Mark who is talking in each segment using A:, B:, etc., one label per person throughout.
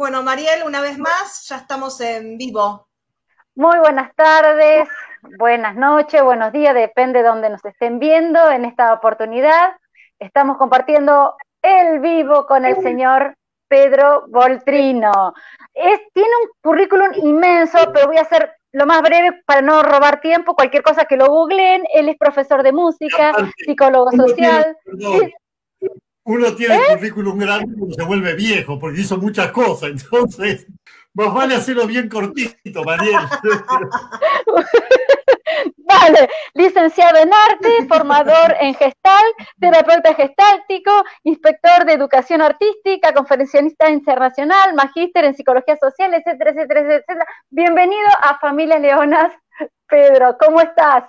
A: Bueno, Mariel, una vez más, ya estamos en vivo.
B: Muy buenas tardes, buenas noches, buenos días, depende de donde nos estén viendo en esta oportunidad. Estamos compartiendo el vivo con el señor Pedro Voltrino. Es, tiene un currículum inmenso, pero voy a hacer lo más breve para no robar tiempo, cualquier cosa que lo googleen. Él es profesor de música, psicólogo social.
C: Uno tiene el ¿Eh? currículum grande cuando se vuelve viejo, porque hizo muchas cosas, entonces, más vale hacerlo bien cortito, Mariel.
B: Vale, licenciado en arte, formador en gestal, terapeuta gestáltico, inspector de educación artística, conferencista internacional, magíster en psicología social, etcétera, etcétera, etcétera. Bienvenido a Familia Leonas, Pedro, ¿cómo estás?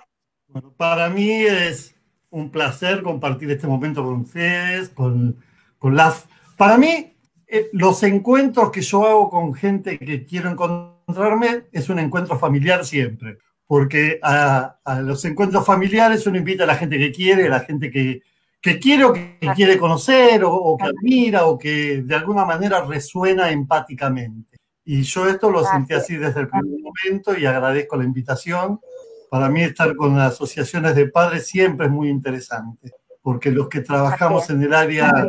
C: Bueno, para mí es un placer compartir este momento con ustedes, con, con las... Para mí, eh, los encuentros que yo hago con gente que quiero encontrarme es un encuentro familiar siempre, porque a, los encuentros familiares uno invita a la gente que quiere, a la gente que, que quiere o que quiere conocer, o, que admira, o que de alguna manera resuena empáticamente. Y yo esto lo sentí así desde el primer momento y agradezco la invitación para mí estar con asociaciones de padres siempre es muy interesante, porque los que trabajamos en el área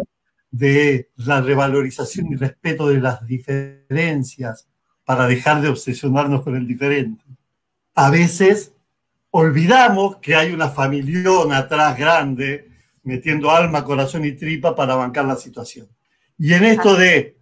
C: de la revalorización y respeto de las diferencias para dejar de obsesionarnos con el diferente. A veces olvidamos que hay una familión atrás grande metiendo alma, corazón y tripa para bancar la situación. Y en esto de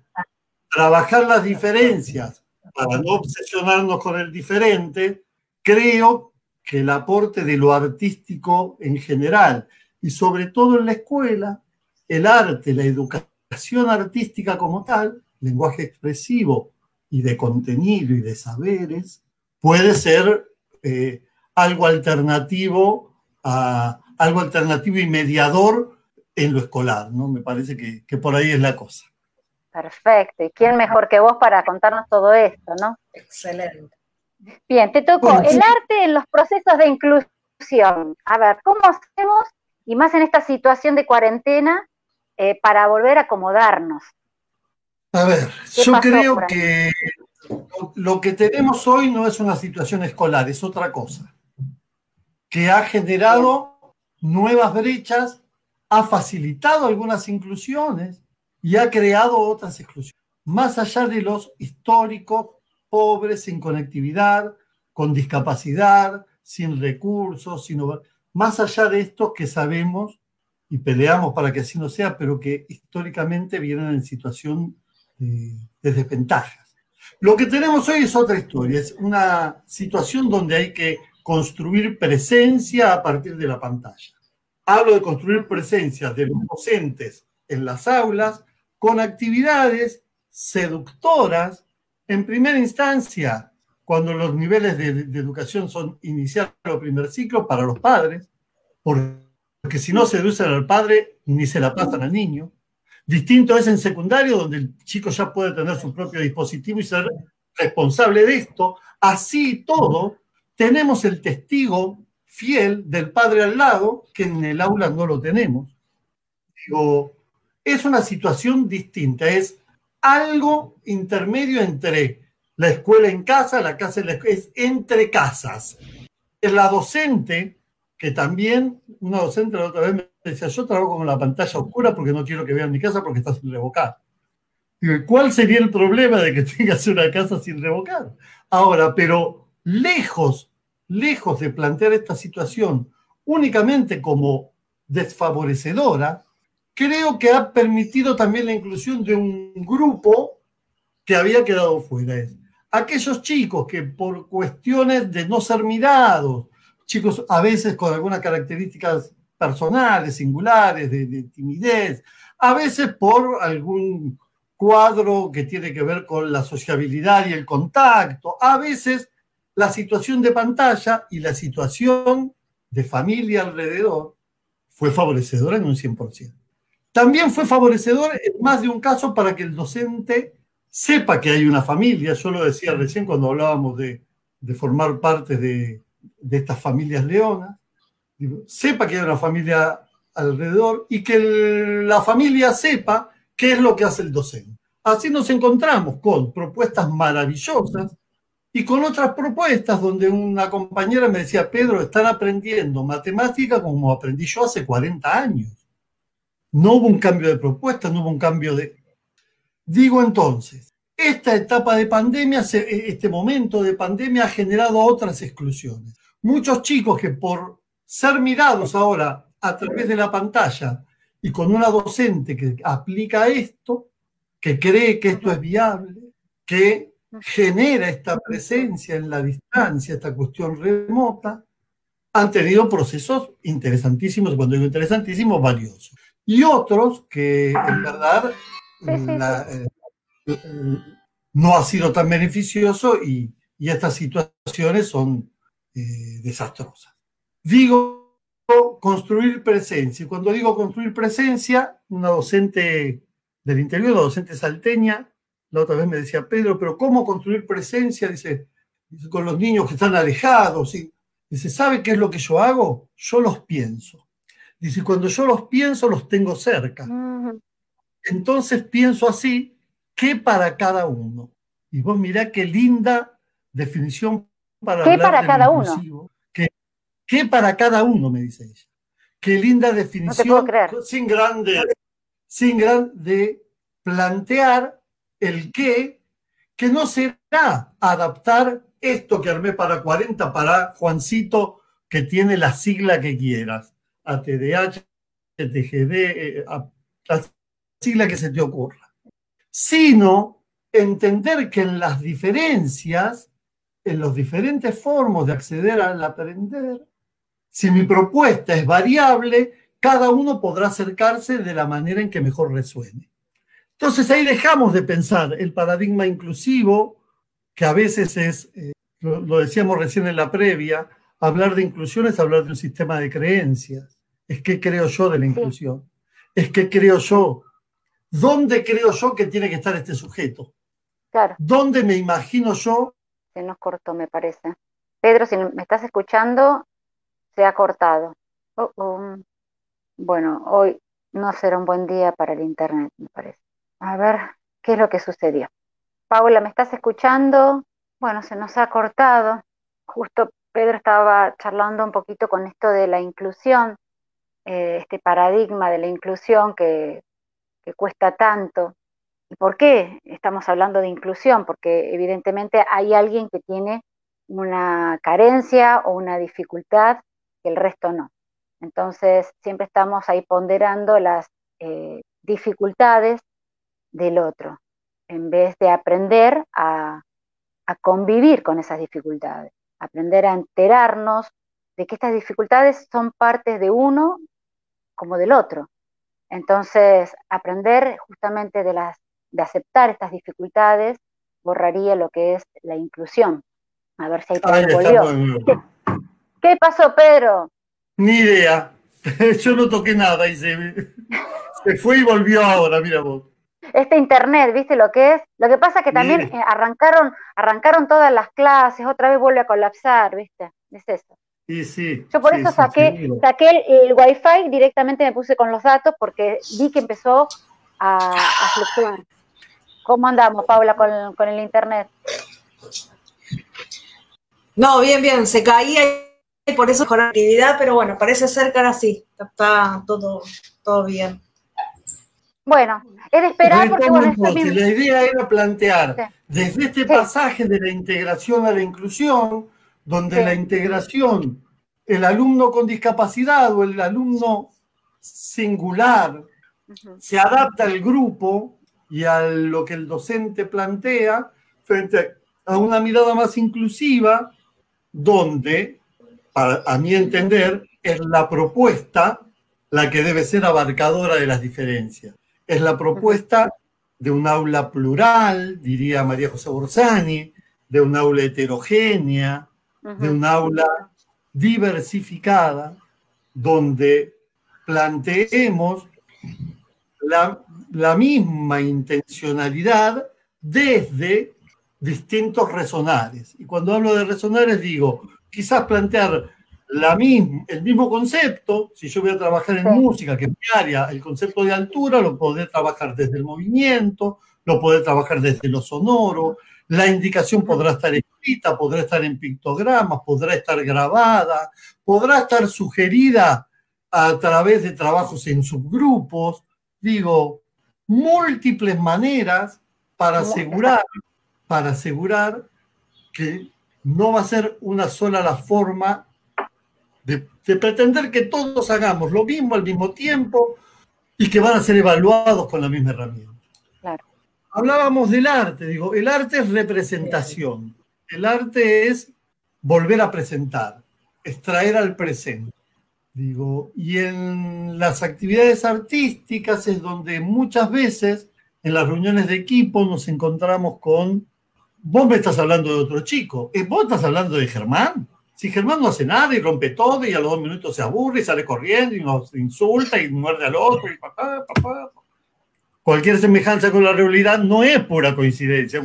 C: trabajar las diferencias para no obsesionarnos con el diferente, creo que el aporte de lo artístico en general y sobre todo en la escuela, el arte, la educación artística como tal, lenguaje expresivo y de contenido y de saberes, puede ser eh, algo alternativo a, algo alternativo y mediador en lo escolar, ¿no? Me parece que, que por ahí es la cosa.
B: Perfecto. ¿Y quién mejor que vos para contarnos todo esto, no?
A: Excelente.
B: Bien, te tocó el arte en los procesos de inclusión. A ver, ¿cómo hacemos, y más en esta situación de cuarentena, eh, para volver a acomodarnos?
C: A ver, yo creo que lo que tenemos hoy no es una situación escolar, es otra cosa, que ha generado nuevas brechas, ha facilitado algunas inclusiones y ha creado otras exclusiones. Más allá de los históricos pobres, sin conectividad, con discapacidad, sin recursos, sino más allá de esto que sabemos y peleamos para que así no sea, pero que históricamente vienen en situación de, de desventajas. Lo que tenemos hoy es otra historia, es una situación donde hay que construir presencia a partir de la pantalla. Hablo de construir presencia de los docentes en las aulas con actividades seductoras en primera instancia, cuando los niveles de, educación son inicial o primer ciclo para los padres, porque si no seducen al padre, ni se la pasan al niño. Distinto es en secundario, donde el chico ya puede tener su propio dispositivo y ser responsable de esto. Así todo, tenemos el testigo fiel del padre al lado, que en el aula no lo tenemos. Digo, es una situación distinta, es algo intermedio entre la escuela en casa, la casa en la escuela, es entre casas. La docente, que también, una docente la otra vez me decía, yo trabajo con la pantalla oscura porque no quiero que vean mi casa porque está sin revocar. Digo, ¿cuál sería el problema de que tengas una casa sin revocar? Ahora, pero lejos, lejos de plantear esta situación únicamente como desfavorecedora, creo que ha permitido también la inclusión de un grupo que había quedado fuera. aquellos chicos que por cuestiones de no ser mirados, chicos a veces con algunas características personales, singulares, de, timidez, a veces por algún cuadro que tiene que ver con la sociabilidad y el contacto, a veces la situación de pantalla y la situación de familia alrededor fue favorecedora en un 100%. También fue favorecedor en más de un caso para que el docente sepa que hay una familia. Yo lo decía recién cuando hablábamos de, formar parte de, estas familias leonas. sepa que hay una familia alrededor y que la familia sepa qué es lo que hace el docente. así nos encontramos con propuestas maravillosas y con otras propuestas donde una compañera me decía, Pedro, están aprendiendo matemática como aprendí yo hace 40 años. No hubo un cambio de propuesta, no hubo un cambio de... Digo entonces, esta etapa de pandemia, este momento de pandemia ha generado otras exclusiones. Muchos chicos que por ser mirados ahora a través de la pantalla y con una docente que aplica esto, que cree que esto es viable, que genera esta presencia en la distancia, esta cuestión remota, han tenido procesos interesantísimos, cuando digo interesantísimos, valiosos. Y otros que en verdad eh, no ha sido tan beneficioso y, estas situaciones son eh, desastrosas. Digo construir presencia. Y cuando digo construir presencia, una docente del interior, una docente salteña, la otra vez me decía, Pedro, pero ¿cómo construir presencia? Dice, con los niños que están alejados. Y, dice, ¿sabe qué es lo que yo hago? Yo los pienso. Dice, cuando yo los pienso, los tengo cerca. Entonces pienso así, ¿qué para cada uno? Y vos mirá qué linda definición para
B: ¿Qué para cada uno?
C: ¿Qué, para cada uno? Me dice ella. Qué linda definición. Sin grande, sin grande plantear el qué, que no será adaptar esto que armé para 40 para Juancito, que tiene la sigla que quieras, ATDH, TGD, eh, la sigla que se te ocurra, sino entender que en las diferencias, en los diferentes formas de acceder al aprender, si mi propuesta es variable, cada uno podrá acercarse de la manera en que mejor resuene. Entonces ahí dejamos de pensar el paradigma inclusivo, que a veces es, eh, lo, decíamos recién en la previa, hablar de inclusión es hablar de un sistema de creencias. Es que creo yo de la inclusión. Es que creo yo. ¿Dónde creo yo que tiene que estar este sujeto?
B: Claro.
C: ¿Dónde me imagino yo?
B: Se nos cortó, me parece. Pedro, si me estás escuchando, se ha cortado. Oh, oh. Bueno, hoy no será un buen día para el Internet, me parece. A ver, ¿qué es lo que sucedió? Paula, ¿me estás escuchando? Bueno, se nos ha cortado. Justo Pedro estaba charlando un poquito con esto de la inclusión, eh, este paradigma de la inclusión que, que cuesta tanto. ¿Y por qué estamos hablando de inclusión? Porque evidentemente hay alguien que tiene una carencia o una dificultad que el resto no. Entonces, siempre estamos ahí ponderando las eh, dificultades del otro, en vez de aprender a, convivir con esas dificultades, aprender a enterarnos de que estas dificultades son partes de uno como del otro. Entonces, aprender justamente de, las, de aceptar estas dificultades borraría lo que es la inclusión. A ver si te volvió. ¿Qué, ¿Qué pasó, Pedro?
C: Ni idea. Yo no toqué nada y se, se fue y volvió ahora, mira vos
B: este internet, ¿viste lo que es? Lo que pasa es que también eh, arrancaron, arrancaron todas las clases, otra vez vuelve a colapsar, ¿viste? Es eso.
C: Sí, sí,
B: Yo por eso saqué, saqué el, wifi, directamente me puse con los datos porque vi que empezó a, fluctuar. ¿Cómo andamos, Paula, con, con, el internet?
A: No, bien, bien, se caía y por eso con la actividad, pero bueno, parece ser que ahora sí, está todo, todo bien.
B: Bueno, es de esperar porque bueno,
C: La idea era plantear desde este pasaje de la integración a la inclusión, donde la integración, el alumno con discapacidad o el alumno singular se adapta al grupo y a lo que el docente plantea frente a una mirada más inclusiva, donde, a mi entender, es la propuesta la que debe ser abarcadora de las diferencias. Es la propuesta de un aula plural, diría María José Borsani, de un aula heterogénea, de un aula diversificada, donde planteemos la, la misma intencionalidad desde distintos resonares. Y cuando hablo de resonares digo, quizás plantear la el mismo concepto, si yo voy a trabajar en música, que es mi área, el concepto de altura lo podré trabajar desde el movimiento, lo podés trabajar desde lo sonoro, la indicación podrá estar escrita, podrá estar en pictogramas, podrá estar grabada, podrá estar sugerida a través de trabajos en subgrupos, digo, múltiples maneras para asegurar, para asegurar que no va a ser una sola la forma de, de, pretender que todos hagamos lo mismo al mismo tiempo y que van a ser evaluados con la misma herramienta. Hablábamos del arte, digo, el arte es representación, el arte es volver a presentar, extraer al presente. Digo, y en las actividades artísticas es donde muchas veces en las reuniones de equipo nos encontramos con, vos me estás hablando de otro chico, eh, vos estás hablando de Germán. Si Germán no hace nada y rompe todo y a los dos minutos se aburre y sale corriendo y nos insulta y muerde al otro y papá, papá. Cualquier semejanza con la realidad no es pura coincidencia.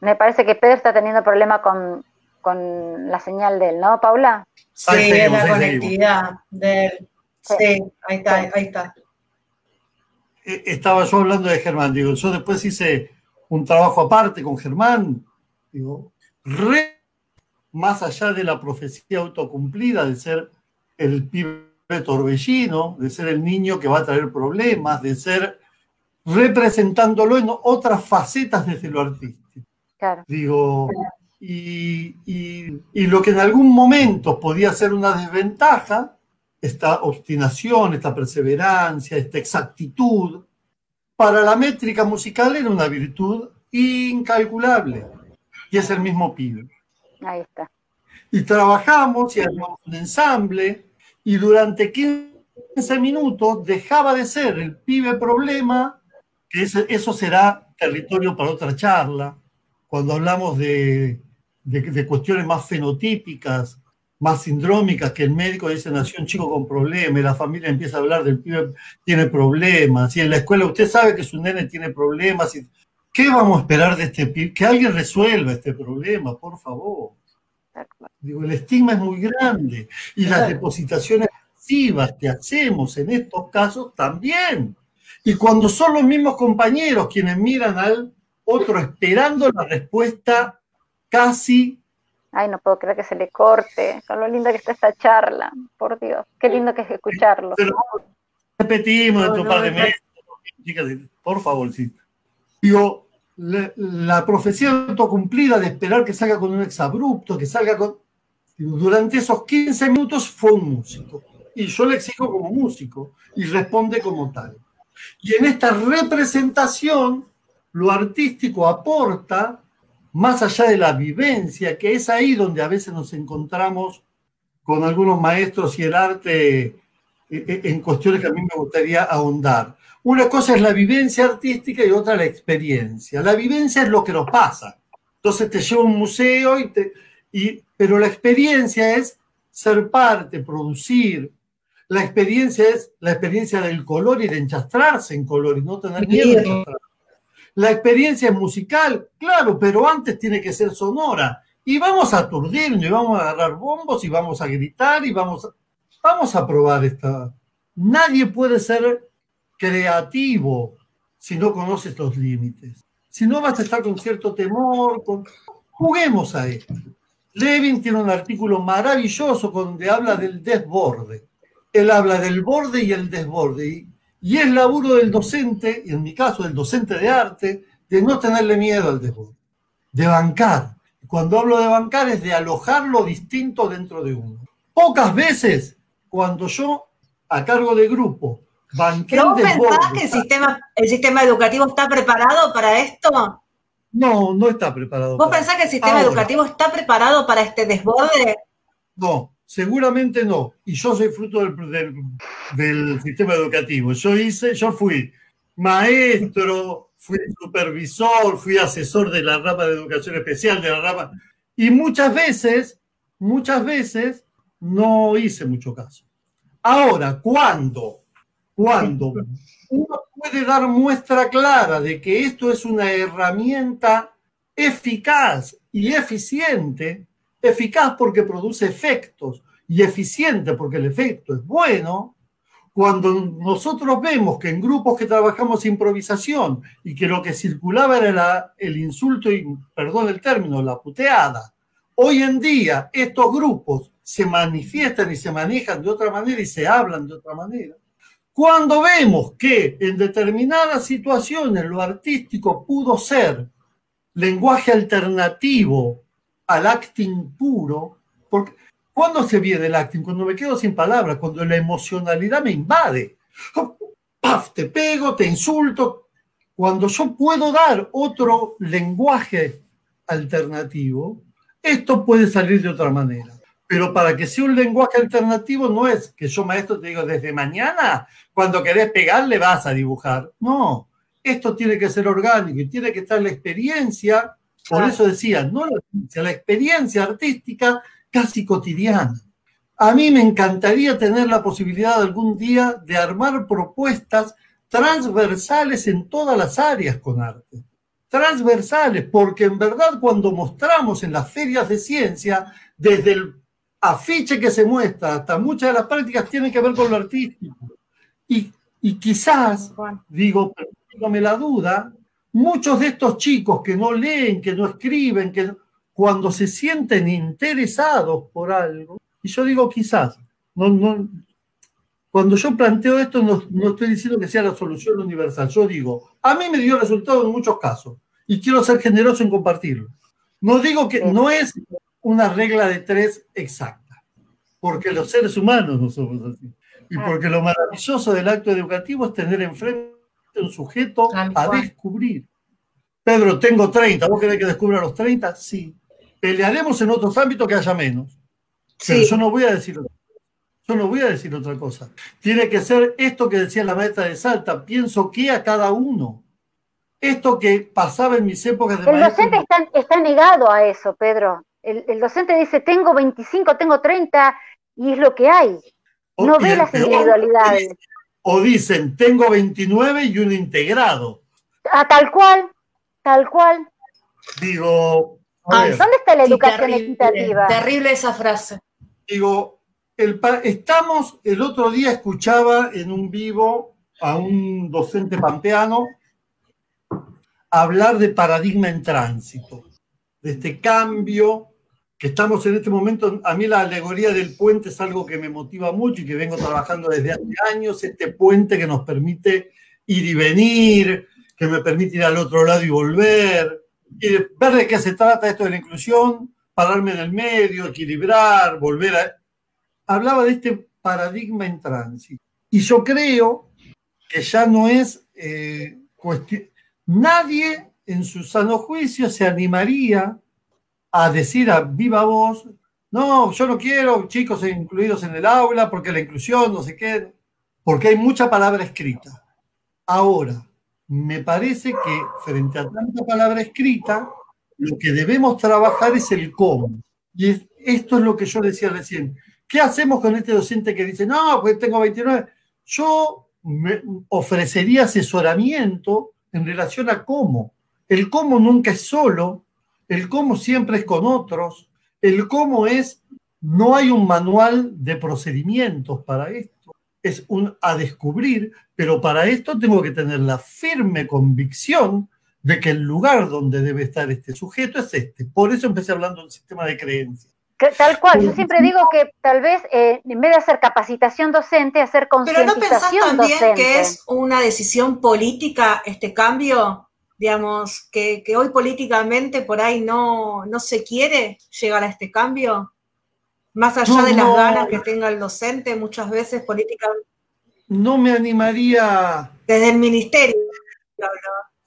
B: Me parece que Pedro está teniendo problema con, con la señal de él, ¿no, Paula?
A: Sí, la conectividad de él. Sí, ahí está, ahí está.
C: Estaba yo hablando de Germán, digo, yo después hice un trabajo aparte con Germán, digo, re, más allá de la profecía autocumplida de ser el pibe torbellino, de ser el niño que va a traer problemas, de ser representándolo en otras facetas desde lo artístico.
B: Claro.
C: Digo, y, y, y, lo que en algún momento podía ser una desventaja, esta obstinación, esta perseverancia, esta exactitud, para la métrica musical era una virtud incalculable. Y es el mismo pibe.
B: Ahí está.
C: Y trabajamos y armamos un ensamble y durante 15 minutos dejaba de ser el pibe problema, que eso será territorio para otra charla, cuando hablamos de, de, de cuestiones más fenotípicas, más sindrómicas, que el médico dice nació un chico con problemas, y la familia empieza a hablar del pibe tiene problemas, y en la escuela usted sabe que su nene tiene problemas, y, ¿qué vamos a esperar de este pibe? Que alguien resuelva este problema, por favor. Digo, el estigma es muy grande, y las depositaciones masivas que hacemos en estos casos también. Y cuando son los mismos compañeros quienes miran al otro esperando la respuesta casi
B: Ay, no puedo creer que se le corte. Con lo linda que está esta charla. Por Dios. Qué lindo que es escucharlo.
C: Pero repetimos no, no, par de meses. Por favor, sí. Digo, la, profecía autocumplida de esperar que salga con un exabrupto, que salga con. Durante esos 15 minutos fue un músico. Y yo le exijo como músico. Y responde como tal. Y en esta representación, lo artístico aporta más allá de la vivencia, que es ahí donde a veces nos encontramos con algunos maestros y el arte eh, eh, en cuestiones que a mí me gustaría ahondar. Una cosa es la vivencia artística y otra la experiencia. La vivencia es lo que nos pasa. Entonces te lleva a un museo, y te, y, pero la experiencia es ser parte, producir. La experiencia es la experiencia del color y de enchastrarse en color y no tener miedo. La experiencia es musical, claro, pero antes tiene que ser sonora. Y vamos a aturdirnos, y vamos a agarrar bombos, y vamos a gritar, y vamos a, vamos a probar esta. Nadie puede ser creativo si no conoces los límites. Si no vas a estar con cierto temor, con... juguemos a esto. Levin tiene un artículo maravilloso donde habla del desborde. Él habla del borde y el desborde. Y y es laburo del docente, en mi caso del docente de arte, de no tenerle miedo al desborde, de bancar. Cuando hablo de bancar es de alojar lo distinto dentro de uno. Pocas veces, cuando yo, a cargo de grupo, banqué
A: ¿Pero vos pensás que el sistema, el sistema educativo está preparado para esto?
C: No, no está preparado.
A: ¿Vos pensás que el sistema Ahora, educativo está preparado para este desborde?
C: No, Seguramente no. Y yo soy fruto del, del, del, sistema educativo. Yo hice, yo fui maestro, fui supervisor, fui asesor de la rama de educación especial, de la rama. Y muchas veces, muchas veces no hice mucho caso. Ahora, ¿cuándo? Cuando uno puede dar muestra clara de que esto es una herramienta eficaz y eficiente, eficaz porque produce efectos y eficiente porque el efecto es bueno, cuando nosotros vemos que en grupos que trabajamos improvisación y que lo que circulaba era el insulto y, perdón el término, la puteada, hoy en día estos grupos se manifiestan y se manejan de otra manera y se hablan de otra manera. Cuando vemos que en determinadas situaciones lo artístico pudo ser lenguaje alternativo al acting puro, porque ¿Cuándo se viene el acting? Cuando me quedo sin palabras, cuando la emocionalidad me invade. ¡Paf! Te pego, te insulto. Cuando yo puedo dar otro lenguaje alternativo, esto puede salir de otra manera. Pero para que sea un lenguaje alternativo no es que yo maestro te digo desde mañana, cuando querés pegarle vas a dibujar. No, esto tiene que ser orgánico y tiene que estar la experiencia, por eso decía, no la la experiencia artística casi cotidiana. A mí me encantaría tener la posibilidad algún día de armar propuestas transversales en todas las áreas con arte. Transversales, porque en verdad cuando mostramos en las ferias de ciencia, desde el afiche que se muestra hasta muchas de las prácticas tienen que ver con lo artístico. Y, quizás, digo, dígame la duda, muchos de estos chicos que no leen, que no escriben, que cuando se sienten interesados por algo, y yo digo quizás, no, no, cuando yo planteo esto no, no, estoy diciendo que sea la solución universal, yo digo, a mí me dio resultado en muchos casos y quiero ser generoso en compartirlo. No digo que no es una regla de tres exacta, porque los seres humanos no somos así. Y porque lo maravilloso del acto educativo es tener enfrente un sujeto a descubrir. Pedro, tengo 30, ¿vos querés que descubra los 30? Sí pelearemos en otros ámbitos que haya menos. Pero yo no voy a decir yo no voy a decir otra cosa. Tiene que ser esto que decía la maestra de Salta, pienso que a cada uno. Esto que pasaba en mis épocas
B: de El docente está, negado a eso, Pedro. El, docente dice, tengo 25, tengo 30, y es lo que hay. No ve las individualidades.
C: O dicen, tengo 29 y un integrado.
B: Ah, tal cual, tal cual.
C: Digo,
B: ¿Dónde está la educación equitativa?
A: Terrible esa frase.
C: Digo, el, estamos, el otro día escuchaba en un vivo a un docente pampeano hablar de paradigma en tránsito, de este cambio que estamos en este momento. A mí la alegoría del puente es algo que me motiva mucho y que vengo trabajando desde hace años, este puente que nos permite ir y venir, que me permite ir al otro lado y volver, y ver de qué se trata esto de la inclusión, pararme en el medio, equilibrar, volver a... Hablaba de este paradigma en tránsito. Y yo creo que ya no es eh, cuestión... Nadie en su sano juicio se animaría a decir a viva voz, no, yo no quiero chicos incluidos en el aula porque la inclusión, no sé qué, porque hay mucha palabra escrita. Ahora, me parece que frente a tanta palabra escrita, lo que debemos trabajar es el cómo. Y esto es lo que yo decía recién. ¿Qué hacemos con este docente que dice, no, pues tengo 29? Yo me ofrecería asesoramiento en relación a cómo. El cómo nunca es solo, el cómo siempre es con otros, el cómo es, no hay un manual de procedimientos para esto. Es un a descubrir, pero para esto tengo que tener la firme convicción de que el lugar donde debe estar este sujeto es este. Por eso empecé hablando del sistema de creencias.
B: Tal cual, yo siempre digo que tal vez eh, en vez de hacer capacitación docente, hacer concientización Pero no pensás también
A: que es una decisión política este cambio, digamos, que, hoy políticamente por ahí no, no se quiere llegar a este cambio. Más allá de las ganas que tenga el docente, muchas veces políticamente.
C: No me animaría.
A: Desde el ministerio.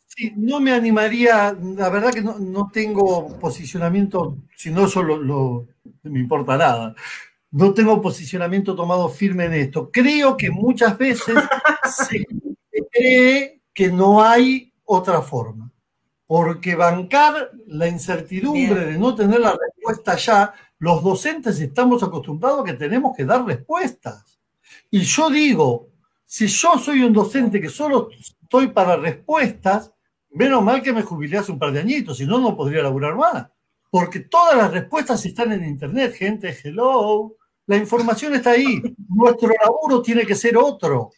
C: Sí, no me animaría, la verdad que no, tengo posicionamiento, si no solo lo, me importa nada. No tengo posicionamiento tomado firme en esto. Creo que muchas veces se cree que no hay otra forma. Porque bancar la incertidumbre de no tener la respuesta ya los docentes estamos acostumbrados a que tenemos que dar respuestas. Y yo digo, si yo soy un docente que solo estoy para respuestas, menos mal que me jubilé hace un par de añitos, si no, no podría laburar más. Porque todas las respuestas están en Internet, gente, hello, La información está ahí. Nuestro laburo tiene que ser otro.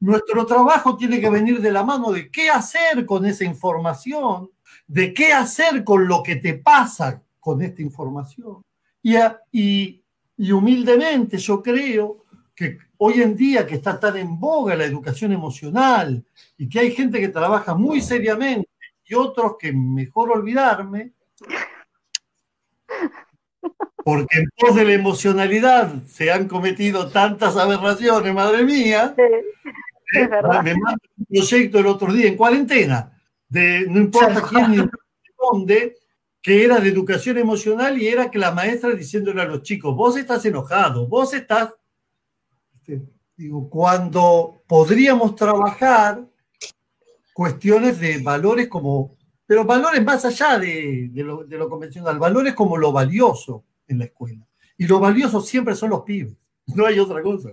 C: Nuestro trabajo tiene que venir de la mano de qué hacer con esa información, de qué hacer con lo que te pasa con esta información. Y, humildemente yo creo que hoy en día que está tan en boga la educación emocional y que hay gente que trabaja muy seriamente y otros que mejor olvidarme, porque en pos de la emocionalidad se han cometido tantas aberraciones, madre mía. Me mandó un proyecto el otro día en cuarentena, de no importa quién ni dónde, que era de educación emocional y era que la maestra diciéndole a los chicos, vos estás enojado, vos estás este, digo, cuando podríamos trabajar cuestiones de valores como, pero valores más allá de, lo, convencional, valores como lo valioso en la escuela. Y lo valioso siempre son los pibes, no hay otra cosa.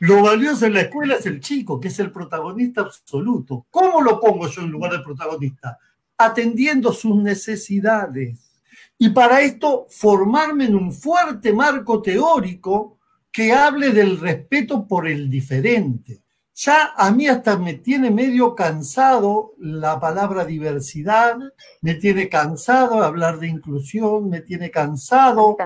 C: Lo valioso en la escuela es el chico, que es el protagonista absoluto. ¿Cómo lo pongo yo en lugar del protagonista? Atendiendo sus necesidades. Y para esto, formarme en un fuerte marco teórico que hable del respeto por el diferente. Ya a mí hasta me tiene medio cansado la palabra diversidad, me tiene cansado hablar de inclusión, me tiene cansado.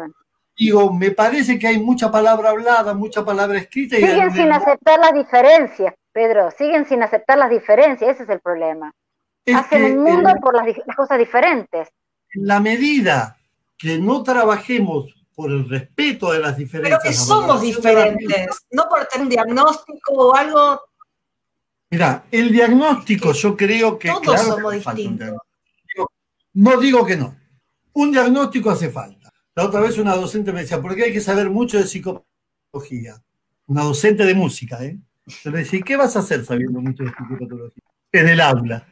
C: Digo, me parece que hay mucha palabra hablada, mucha palabra escrita.
B: Siguen sin aceptar las diferencias, Pedro, siguen sin aceptar las diferencias, ese es el problema. Hacen el mundo por las, las cosas diferentes.
C: En la medida que no trabajemos por el respeto de las diferencias.
A: Pero que somos diferentes, no por tener un diagnóstico o algo.
C: Mira, el diagnóstico yo creo que.
A: Todos somos distintos.
C: No digo que no. Un diagnóstico hace falta. La otra vez una docente me decía, porque hay que saber mucho de psicopatología. Una docente de música, ¿eh? Se le decía, ¿qué vas a hacer sabiendo mucho de psicopatología? En el aula.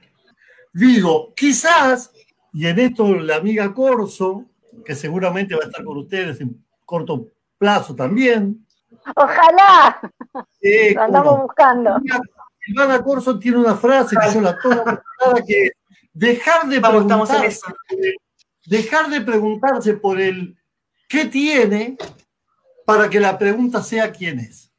C: Digo, quizás, y en esto la amiga Corso, que seguramente va a estar con ustedes en corto plazo también.
B: Ojalá. Lo andamos buscando.
C: Ivana Corso tiene una frase que yo la tomo que dejar de preguntarse, dejar de preguntarse por el qué tiene para que la pregunta sea quién es.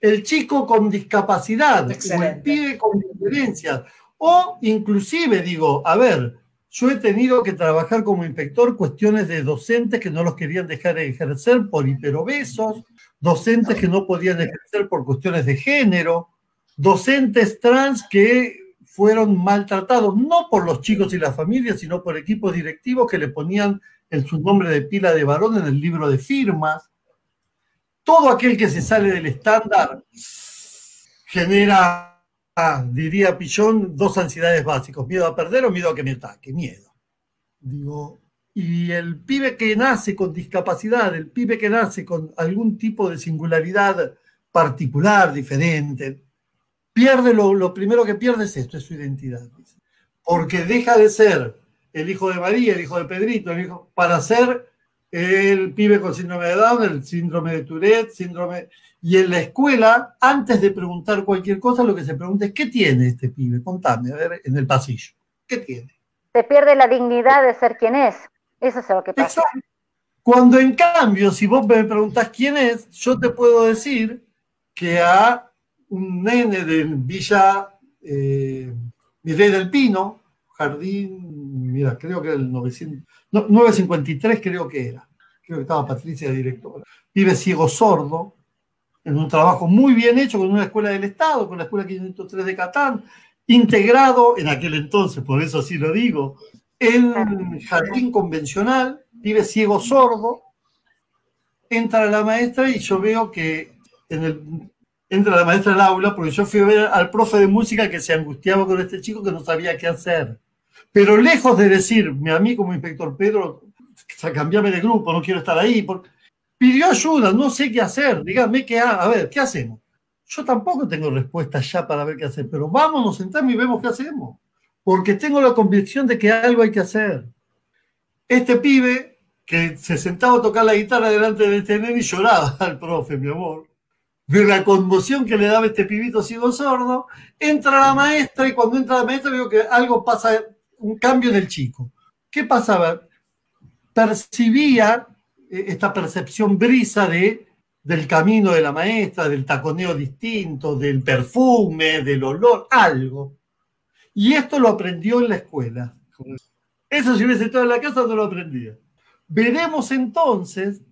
C: El chico con discapacidad, o el pibe con diferencias, o inclusive digo, a ver, yo he tenido que trabajar como inspector cuestiones de docentes que no los querían dejar ejercer por hiperobesos, docentes que no podían ejercer por cuestiones de género, docentes trans que fueron maltratados, no por los chicos y las familias, sino por equipos directivos que le ponían en su nombre de pila de varón en el libro de firmas. Todo aquel que se sale del estándar genera diría Pichón, dos ansiedades básicas, miedo a perder o miedo a que me ataque, miedo. Digo, y el pibe que nace con discapacidad, el pibe que nace con algún tipo de singularidad particular, diferente, pierde lo, lo primero que pierde es esto, es su identidad. Porque deja de ser el hijo de María, el hijo de Pedrito, el hijo, para ser el pibe con síndrome de Down, el síndrome de Tourette, síndrome... Y en la escuela, antes de preguntar cualquier cosa, lo que se pregunta es, ¿qué tiene este pibe? Contame, a ver, en el pasillo. ¿Qué tiene?
B: Se pierde la dignidad de ser quien es. Eso es lo que pasa.
C: Cuando en cambio, si vos me preguntás quién es, yo te puedo decir que a un nene de Villa eh, del Pino, jardín, mira, creo que era el 953 creo que era, creo que estaba Patricia directora, vive ciego sordo, en un trabajo muy bien hecho con una escuela del Estado, con la Escuela 503 de Catán, integrado en aquel entonces, por eso sí lo digo, en jardín convencional, vive ciego sordo, entra la maestra y yo veo que en el, entra la maestra al aula porque yo fui a ver al profe de música que se angustiaba con este chico que no sabía qué hacer. Pero lejos de decirme a mí como inspector Pedro, cambiame de grupo, no quiero estar ahí, pidió ayuda, no sé qué hacer, dígame qué, a ver, ¿qué hacemos? Yo tampoco tengo respuesta ya para ver qué hacer, pero vamos, nos sentamos y vemos qué hacemos, porque tengo la convicción de que algo hay que hacer. Este pibe que se sentaba a tocar la guitarra delante de este nene y lloraba al profe, mi amor, de la conmoción que le daba este pibito ciego sordo, entra la maestra y cuando entra la maestra veo que algo pasa, un cambio en el chico. ¿Qué pasaba? Percibía esta percepción brisa de del camino de la maestra, del taconeo distinto, del perfume, del olor, algo. Y esto lo aprendió en la escuela. Eso si hubiese estado en la casa no lo aprendía. Veremos entonces,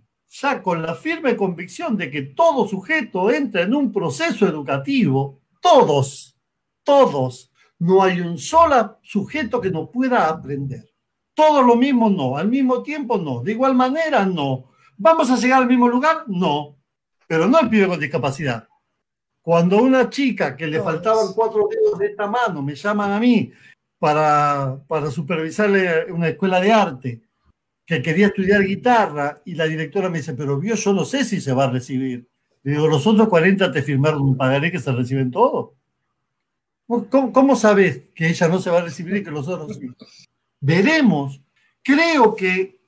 C: ya con la firme convicción de que todo sujeto entra en un proceso educativo, todos, todos, no hay un solo sujeto que no pueda aprender. Todo lo mismo no, al mismo tiempo no, de igual manera no. ¿Vamos a llegar al mismo lugar? No, pero no el pibe con discapacidad. Cuando una chica que le faltaban cuatro dedos de esta mano me llaman a mí para, para supervisarle una escuela de arte que quería estudiar guitarra y la directora me dice, pero yo, yo no sé si se va a recibir. Le digo, los otros 40 te firmaron un pagaré que se reciben todos. ¿Cómo, sabes que ella no se va a recibir y que los otros sí? Veremos. Creo que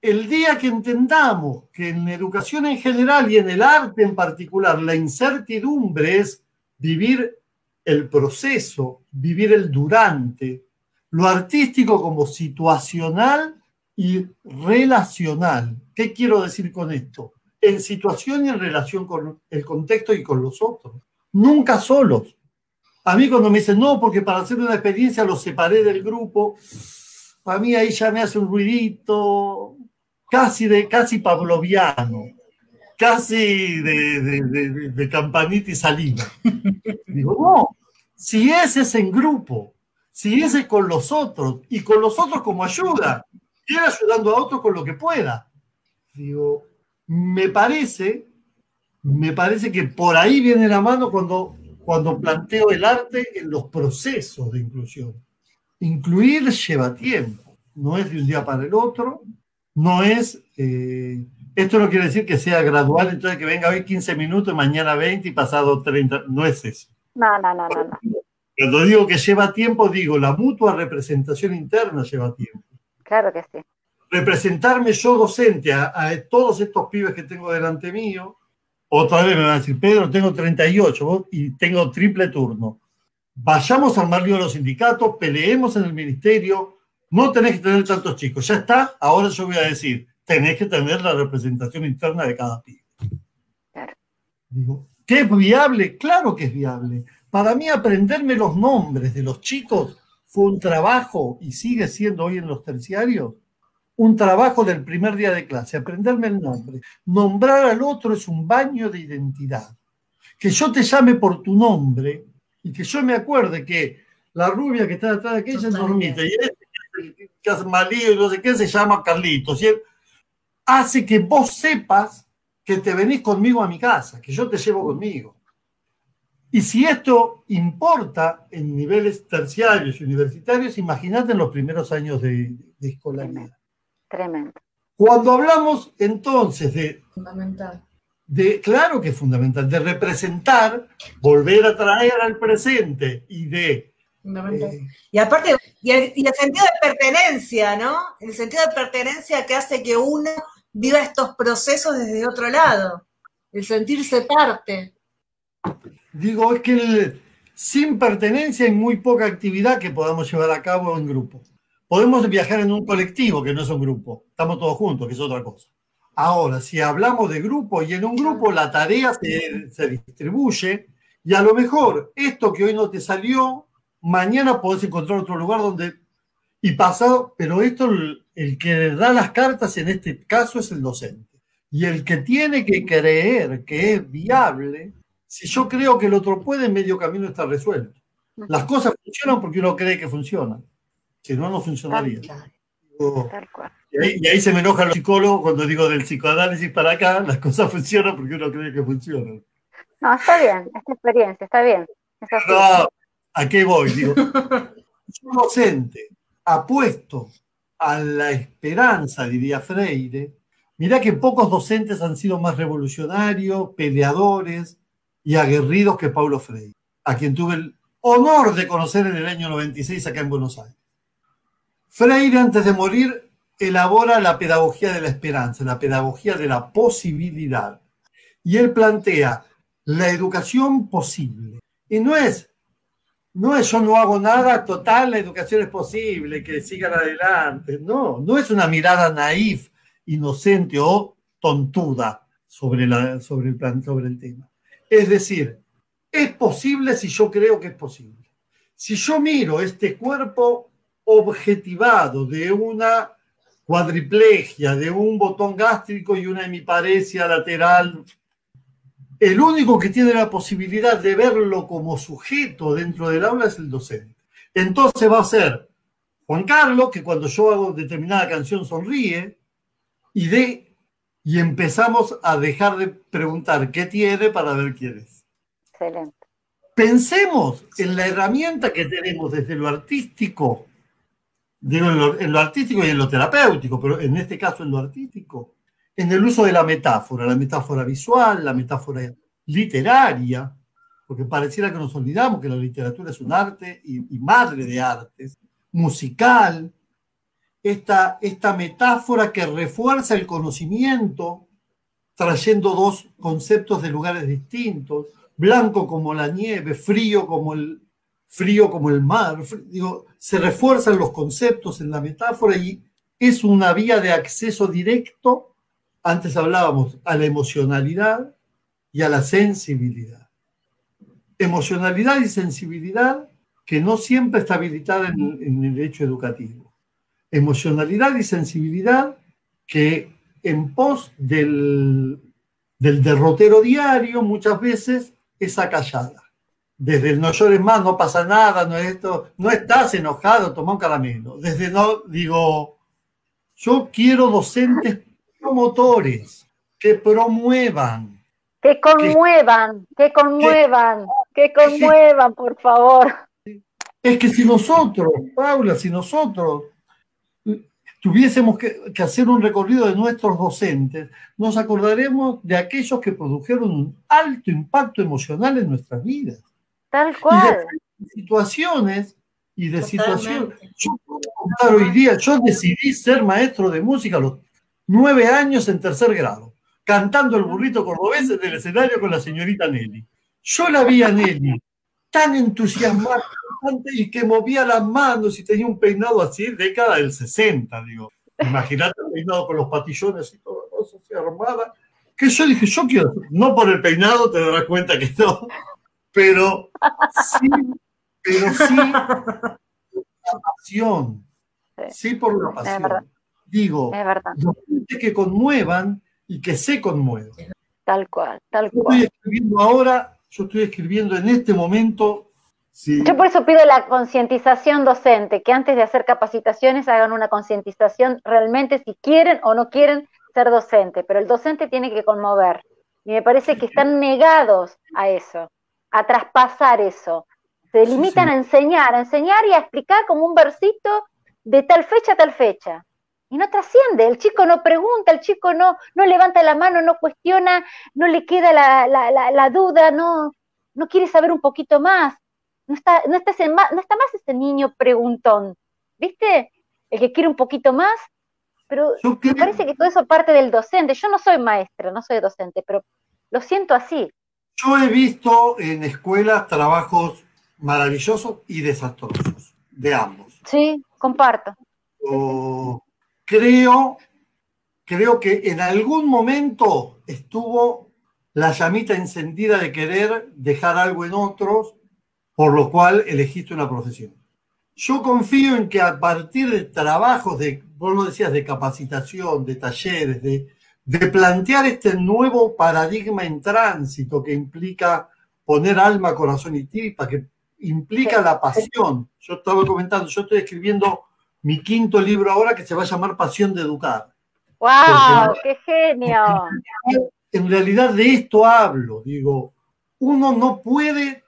C: el día que entendamos que en educación en general y en el arte en particular, la incertidumbre es vivir el proceso, vivir el durante, lo artístico como situacional y relacional. ¿Qué quiero decir con esto? En situación y en relación con el contexto y con los otros. Nunca solos. A mí cuando me dicen, no, porque para hacer una experiencia los separé del grupo, a mí ahí ya me hace un ruidito casi, de, casi pavloviano, casi de, de, de, campanita y salina. Digo, no, si ese es en grupo, si ese es con los otros, y con los otros como ayuda, ir ayudando a otros con lo que pueda. Digo, me parece, me parece que por ahí viene la mano cuando cuando planteo el arte en los procesos de inclusión. Incluir lleva tiempo, no es de un día para el otro, no es, eh, esto no quiere decir que sea gradual, entonces que venga hoy 15 minutos, mañana 20 y pasado 30, no es eso.
B: No, no, no, no.
C: Cuando digo que lleva tiempo, digo, la mutua representación interna lleva tiempo.
B: Claro que sí.
C: Representarme yo docente a, a todos estos pibes que tengo delante mío, otra vez me van a decir, Pedro, tengo 38 y tengo triple turno. Vayamos al marco de los sindicatos, peleemos en el ministerio, no tenés que tener tantos chicos. Ya está, ahora yo voy a decir, tenés que tener la representación interna de cada pibe. Digo, ¿qué es viable? Claro que es viable. Para mí aprenderme los nombres de los chicos fue un trabajo y sigue siendo hoy en los terciarios un trabajo del primer día de clase, aprenderme el nombre. Nombrar al otro es un baño de identidad. Que yo te llame por tu nombre y que yo me acuerde que la rubia que está detrás de aquella es Normita y este que es malío y no sé qué se llama Carlitos. Y hace que vos sepas que te venís conmigo a mi casa, que yo te llevo conmigo. Y si esto importa en niveles terciarios y universitarios, imagínate en los primeros años de, de escolaridad.
B: Tremendo.
C: Cuando hablamos entonces de...
A: Fundamental.
C: De, claro que es fundamental, de representar, volver a traer al presente y de...
A: Eh, y aparte, y el, y el, sentido de pertenencia, ¿no? El sentido de pertenencia que hace que uno viva estos procesos desde otro lado, el sentirse parte.
C: Digo, es que el, sin pertenencia hay muy poca actividad que podamos llevar a cabo en grupo. Podemos viajar en un colectivo, que no es un grupo, estamos todos juntos, que es otra cosa. Ahora, si hablamos de grupo y en un grupo la tarea se, distribuye y a lo mejor esto que hoy no te salió, mañana podés encontrar otro lugar donde... Y pasado, pero esto el, el que da las cartas en este caso es el docente. Y el que tiene que creer que es viable, si yo creo que el otro puede, en medio camino está resuelto. Las cosas funcionan porque uno cree que funcionan. Si no, no funcionaría. y, ahí, se me enojan los psicólogos cuando digo del psicoanálisis para acá, las cosas funcionan porque uno cree que funcionan.
B: No, está bien, esta experiencia, está bien.
C: No, ¿a qué voy? Digo, un docente apuesto a la esperanza, diría Freire, mirá que pocos docentes han sido más revolucionarios, peleadores y aguerridos que Paulo Freire, a quien tuve el honor de conocer en el año 96 acá en Buenos Aires. Freire, antes de morir, elabora la pedagogía de la esperanza, la pedagogía de la posibilidad. Y él plantea la educación posible. Y no es, no es yo no hago nada, total, la educación es posible, que sigan adelante. No, no es una mirada naif, inocente o tontuda sobre, la, sobre, el plan, sobre el tema. Es decir, es posible si yo creo que es posible. Si yo miro este cuerpo objetivado de una cuadriplegia, de un botón gástrico y una hemiparesia lateral, el único que tiene la posibilidad de verlo como sujeto dentro del aula es el docente. Entonces va a ser Juan Carlos, que cuando yo hago determinada canción sonríe, y de y empezamos a dejar de preguntar qué tiene para ver quién es.
B: Excelente.
C: Pensemos en la herramienta que tenemos desde lo artístico, digo en lo, artístico y en lo terapéutico, pero en este caso en lo artístico, en el uso de la metáfora, la metáfora visual, la metáfora literaria, porque pareciera que nos olvidamos que la literatura es un arte y, y madre de artes, musical, esta, esta metáfora que refuerza el conocimiento, trayendo dos conceptos de lugares distintos, blanco como la nieve, frío como el, frío como el mar. Digo, se refuerzan los conceptos en la metáfora y es una vía de acceso directo, antes hablábamos, a la emocionalidad y a la sensibilidad. Emocionalidad y sensibilidad que no siempre está habilitada en, en el hecho educativo emocionalidad y sensibilidad que en pos del, del derrotero diario muchas veces es acallada. Desde el no llores más, no pasa nada, no es esto, no estás enojado, toma un caramelo. Desde no, digo, yo quiero docentes promotores que promuevan.
B: Que conmuevan, que, conmuevan, que, que conmuevan, por favor.
C: Es que si nosotros, Paula, si nosotros tuviésemos que, hacer un recorrido de nuestros docentes, nos acordaremos de aquellos que produjeron un alto impacto emocional en nuestras vidas.
B: Tal cual.
C: Y de situaciones y de situaciones. Yo puedo contar hoy día, yo decidí ser maestro de música a los nueve años en tercer grado, cantando el burrito cordobés en el escenario con la señorita Nelly. Yo la vi a Nelly tan entusiasmada y que movía las manos y tenía un peinado así, década del 60, digo. Imagínate el peinado con los patillones y todo eso, así armada. Que yo dije, yo quiero, no por el peinado te darás cuenta que no, pero sí, pero sí por la pasión. Sí, por la pasión. Digo, es que conmuevan y que se conmuevan.
B: Tal cual, tal cual.
C: Estoy escribiendo ahora yo estoy escribiendo en este momento.
B: Yo por eso pido la concientización docente, que antes de hacer capacitaciones hagan una concientización realmente si quieren o no quieren ser docente, pero el docente tiene que conmover. Y me parece que están negados a eso, a traspasar eso. Se limitan a enseñar, a enseñar y a explicar como un versito de tal fecha a tal fecha y no trasciende. El chico no pregunta, el chico no, no levanta la mano, no cuestiona, no le queda la, duda, no, no quiere saber un poquito más. No está, no, está no está más ese niño preguntón, ¿viste? El que quiere un poquito más, pero me parece que todo eso parte del docente. Yo no soy maestra, no soy docente, pero lo siento así.
C: Yo he visto en escuelas trabajos maravillosos y desastrosos, de ambos.
B: Sí, comparto
C: creo, creo que en algún momento estuvo la llamita encendida de querer dejar algo en otros, por lo cual elegiste una profesión. Yo confío en que a partir de trabajos de, vos lo decías, de capacitación, de talleres, de, de plantear este nuevo paradigma en tránsito que implica poner alma, corazón y tripa, que implica la pasión. Yo estaba comentando, yo estoy escribiendo mi quinto libro ahora que se va a llamar Pasión de Educar.
B: ¡Wow! ¡Qué genio!
C: En realidad de esto hablo, digo, uno no puede,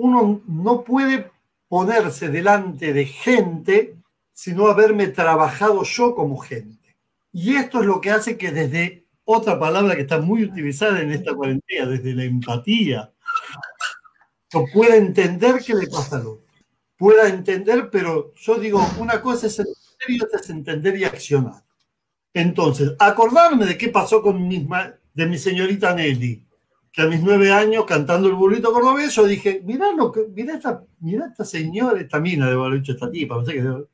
C: uno no puede ponerse delante de gente sino haberme trabajado yo como gente. Y esto es lo que hace que desde otra palabra que está muy utilizada en esta cuarentena, desde la empatía, yo pueda entender qué le pasa al otro pueda entender, pero yo digo, una cosa es entender y otra es entender y accionar. Entonces, acordarme de qué pasó con mi, de mi señorita Nelly, que a mis nueve años, cantando el burrito cordobés, yo dije, mirá, lo que, mirá, esta, mirá esta señora, esta mina, de haber dicho esta tipa, no sé qué.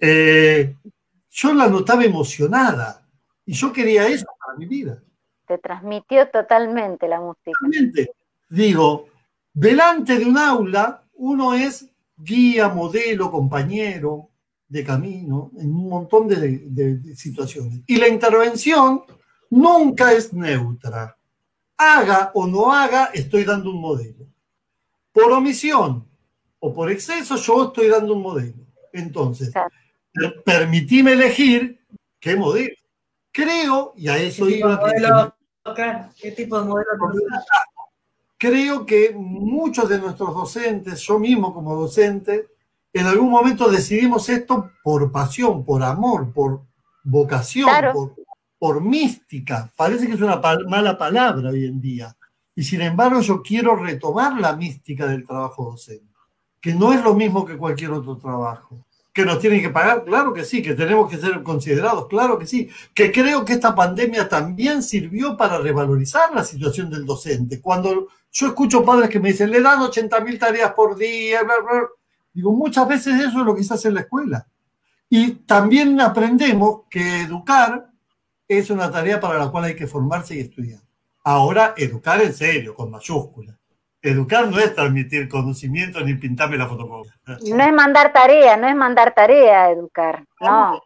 C: Eh, yo la notaba emocionada y yo quería eso para mi vida.
B: te transmitió totalmente la música.
C: Totalmente. Digo, delante de un aula, uno es guía, modelo, compañero de camino, en un montón de, situaciones. Y la intervención nunca es neutra. Haga o no haga, estoy dando un modelo. Por omisión o por exceso, yo estoy dando un modelo. Entonces, permitíme elegir qué modelo. Creo, y a eso iba. ¿Qué tipo de modelo? Creo que muchos de nuestros docentes, yo mismo como docente, en algún momento decidimos esto por pasión, por amor, por vocación, por, mística. Parece que es una mala palabra hoy en día. Y sin embargo yo quiero retomar la mística del trabajo docente, que no es lo mismo que cualquier otro trabajo. Que nos tienen que pagar, claro que sí, que tenemos que ser considerados, claro que sí. Que creo que esta pandemia también sirvió para revalorizar la situación del docente. Cuando yo escucho padres que me dicen, le dan 80 mil tareas por día, Digo, muchas veces eso es lo que se hace en la escuela. Y también aprendemos que educar es una tarea para la cual hay que formarse y estudiar. Ahora, educar en serio, con mayúsculas. Educar no es transmitir conocimiento ni pintarme la fotocopia.
B: No es mandar tarea, no es mandar tarea educar. No.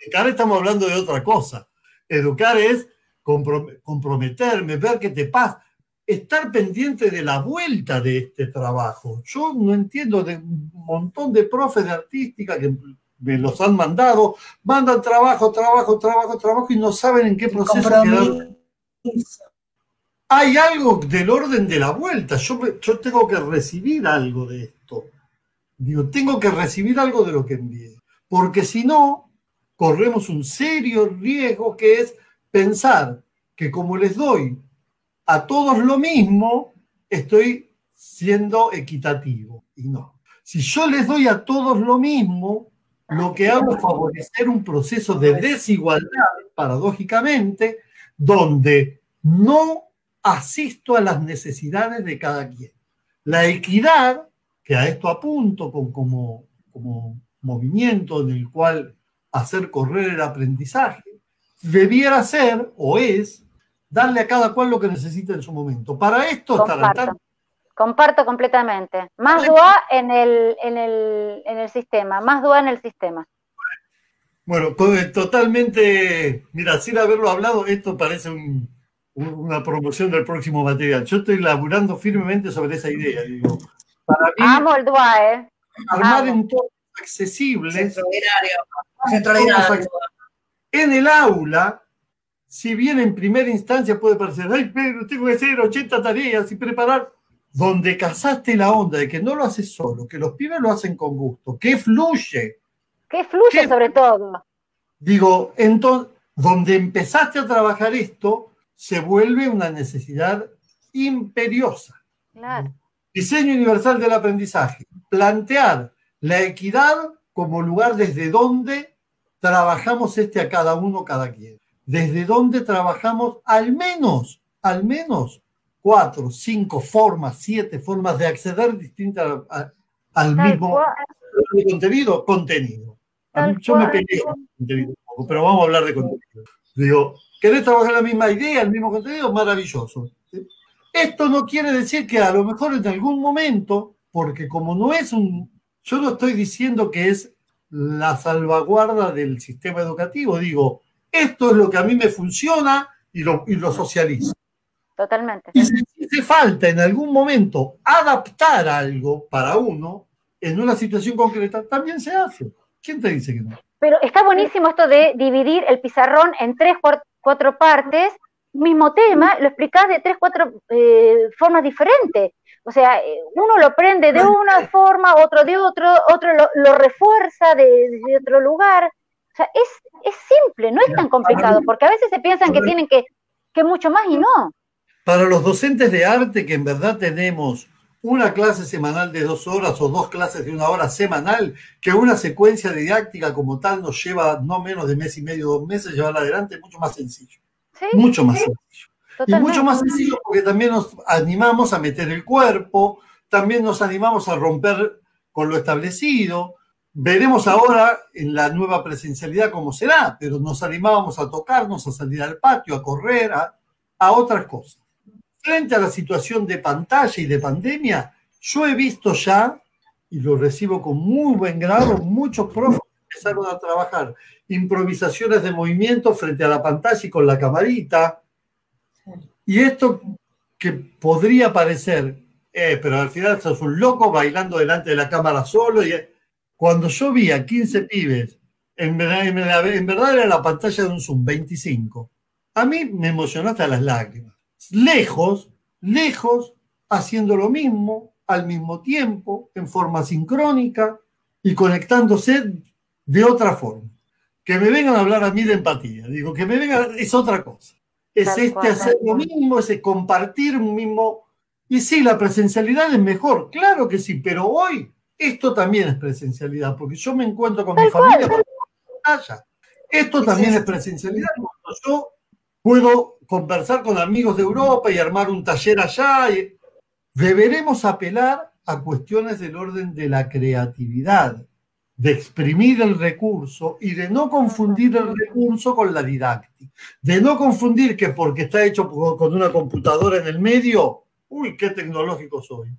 C: Educar estamos hablando de otra cosa. Educar es comprometerme, ver qué te pasa estar pendiente de la vuelta de este trabajo. Yo no entiendo de un montón de profes de artística que me los han mandado, mandan trabajo, trabajo, trabajo, trabajo y no saben en qué proceso quedar. Hay algo del orden de la vuelta. Yo, yo tengo que recibir algo de esto. Digo, tengo que recibir algo de lo que envié. Porque si no, corremos un serio riesgo que es pensar que como les doy a todos lo mismo, estoy siendo equitativo. Y no. Si yo les doy a todos lo mismo, lo que hago es favorecer un proceso de desigualdad, paradójicamente, donde no asisto a las necesidades de cada quien. La equidad, que a esto apunto con, como, como movimiento en el cual hacer correr el aprendizaje, debiera ser o es darle a cada cual lo que necesita en su momento. Para esto
B: Comparto. Comparto completamente. Más DUA en el, en, el, en el sistema, más DUA en el sistema.
C: Bueno, eh, totalmente, mira, sin haberlo hablado, esto parece una promoción del próximo material. Yo estoy laburando firmemente sobre esa idea. Digo,
B: para mí, Amo el DUA, ¿eh?
C: Armar entornos accesibles. En el aula, si bien en primera instancia puede parecer, ay, pero tengo que hacer 80 tareas y preparar, donde casaste la onda de que no lo haces solo, que los pibes lo hacen con gusto, que fluye.
B: Que fluye sobre todo.
C: Digo, entonces, donde empezaste a trabajar esto, se vuelve una necesidad imperiosa. Claro. Diseño universal del aprendizaje. Plantear la equidad como lugar desde donde trabajamos este a cada uno, cada quien desde donde trabajamos al menos, al menos cuatro, cinco formas, siete formas de acceder distintas al mismo contenido. Contenido. yo me peleé con contenido un poco, pero vamos a hablar de contenido. Digo, ¿querés trabajar la misma idea, el mismo contenido? Maravilloso. Esto no quiere decir que a lo mejor en algún momento, porque como no es un, yo no estoy diciendo que es la salvaguarda del sistema educativo, digo, esto es lo que a mí me funciona y lo, y lo socializo.
B: Totalmente.
C: Y si hace falta en algún momento adaptar algo para uno en una situación concreta, también se hace. ¿Quién te dice que no?
B: Pero está buenísimo esto de dividir el pizarrón en tres, cuatro partes, mismo tema, lo explicás de tres, cuatro eh, formas diferentes. O sea, eh, uno lo prende de una forma, otro de otro, otro lo, refuerza de, de, otro lugar. O sea, es, es simple, no es tan complicado, porque a veces se piensan que tienen que, que mucho más y no.
C: Para los docentes de arte, que en verdad tenemos una clase semanal de dos horas o dos clases de una hora semanal, que una secuencia didáctica como tal nos lleva no menos de mes y medio, dos meses, llevarla adelante, mucho más sencillo. Mucho más sencillo. Y mucho más sencillo porque también nos animamos a meter el cuerpo, también nos animamos a romper con lo establecido, Veremos ahora en la nueva presencialidad cómo será, pero nos animábamos a tocarnos, a salir al patio, a correr, a otras cosas. Frente a la situación de pantalla y de pandemia, yo he visto ya, y lo recibo con muy buen grado, muchos profes empezaron a trabajar improvisaciones de movimiento frente a la pantalla y con la camarita. Y esto que podría parecer, eh, pero al final sos un loco bailando delante de la cámara solo. Y, cuando yo vi a 15 pibes, en verdad, en verdad era la pantalla de un Zoom 25, a mí me emocionó hasta las lágrimas. Lejos, lejos, haciendo lo mismo, al mismo tiempo, en forma sincrónica y conectándose de otra forma. Que me vengan a hablar a mí de empatía, digo, que me vengan, es otra cosa. Es este hacer lo mismo, ese compartir un mismo. Y sí, la presencialidad es mejor, claro que sí, pero hoy esto también es presencialidad, porque yo me encuentro con mi familia Esto también es presencialidad. Yo puedo conversar con amigos de Europa y armar un taller allá. Deberemos apelar a cuestiones del orden de la creatividad, de exprimir el recurso y de no confundir el recurso con la didáctica, de no confundir que porque está hecho con una computadora en el medio, uy, qué tecnológico soy.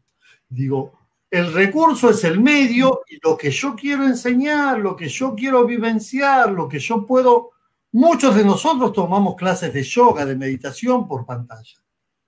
C: Digo, el recurso es el medio y lo que yo quiero enseñar, lo que yo quiero vivenciar, lo que yo puedo... Muchos de nosotros tomamos clases de yoga, de meditación por pantalla.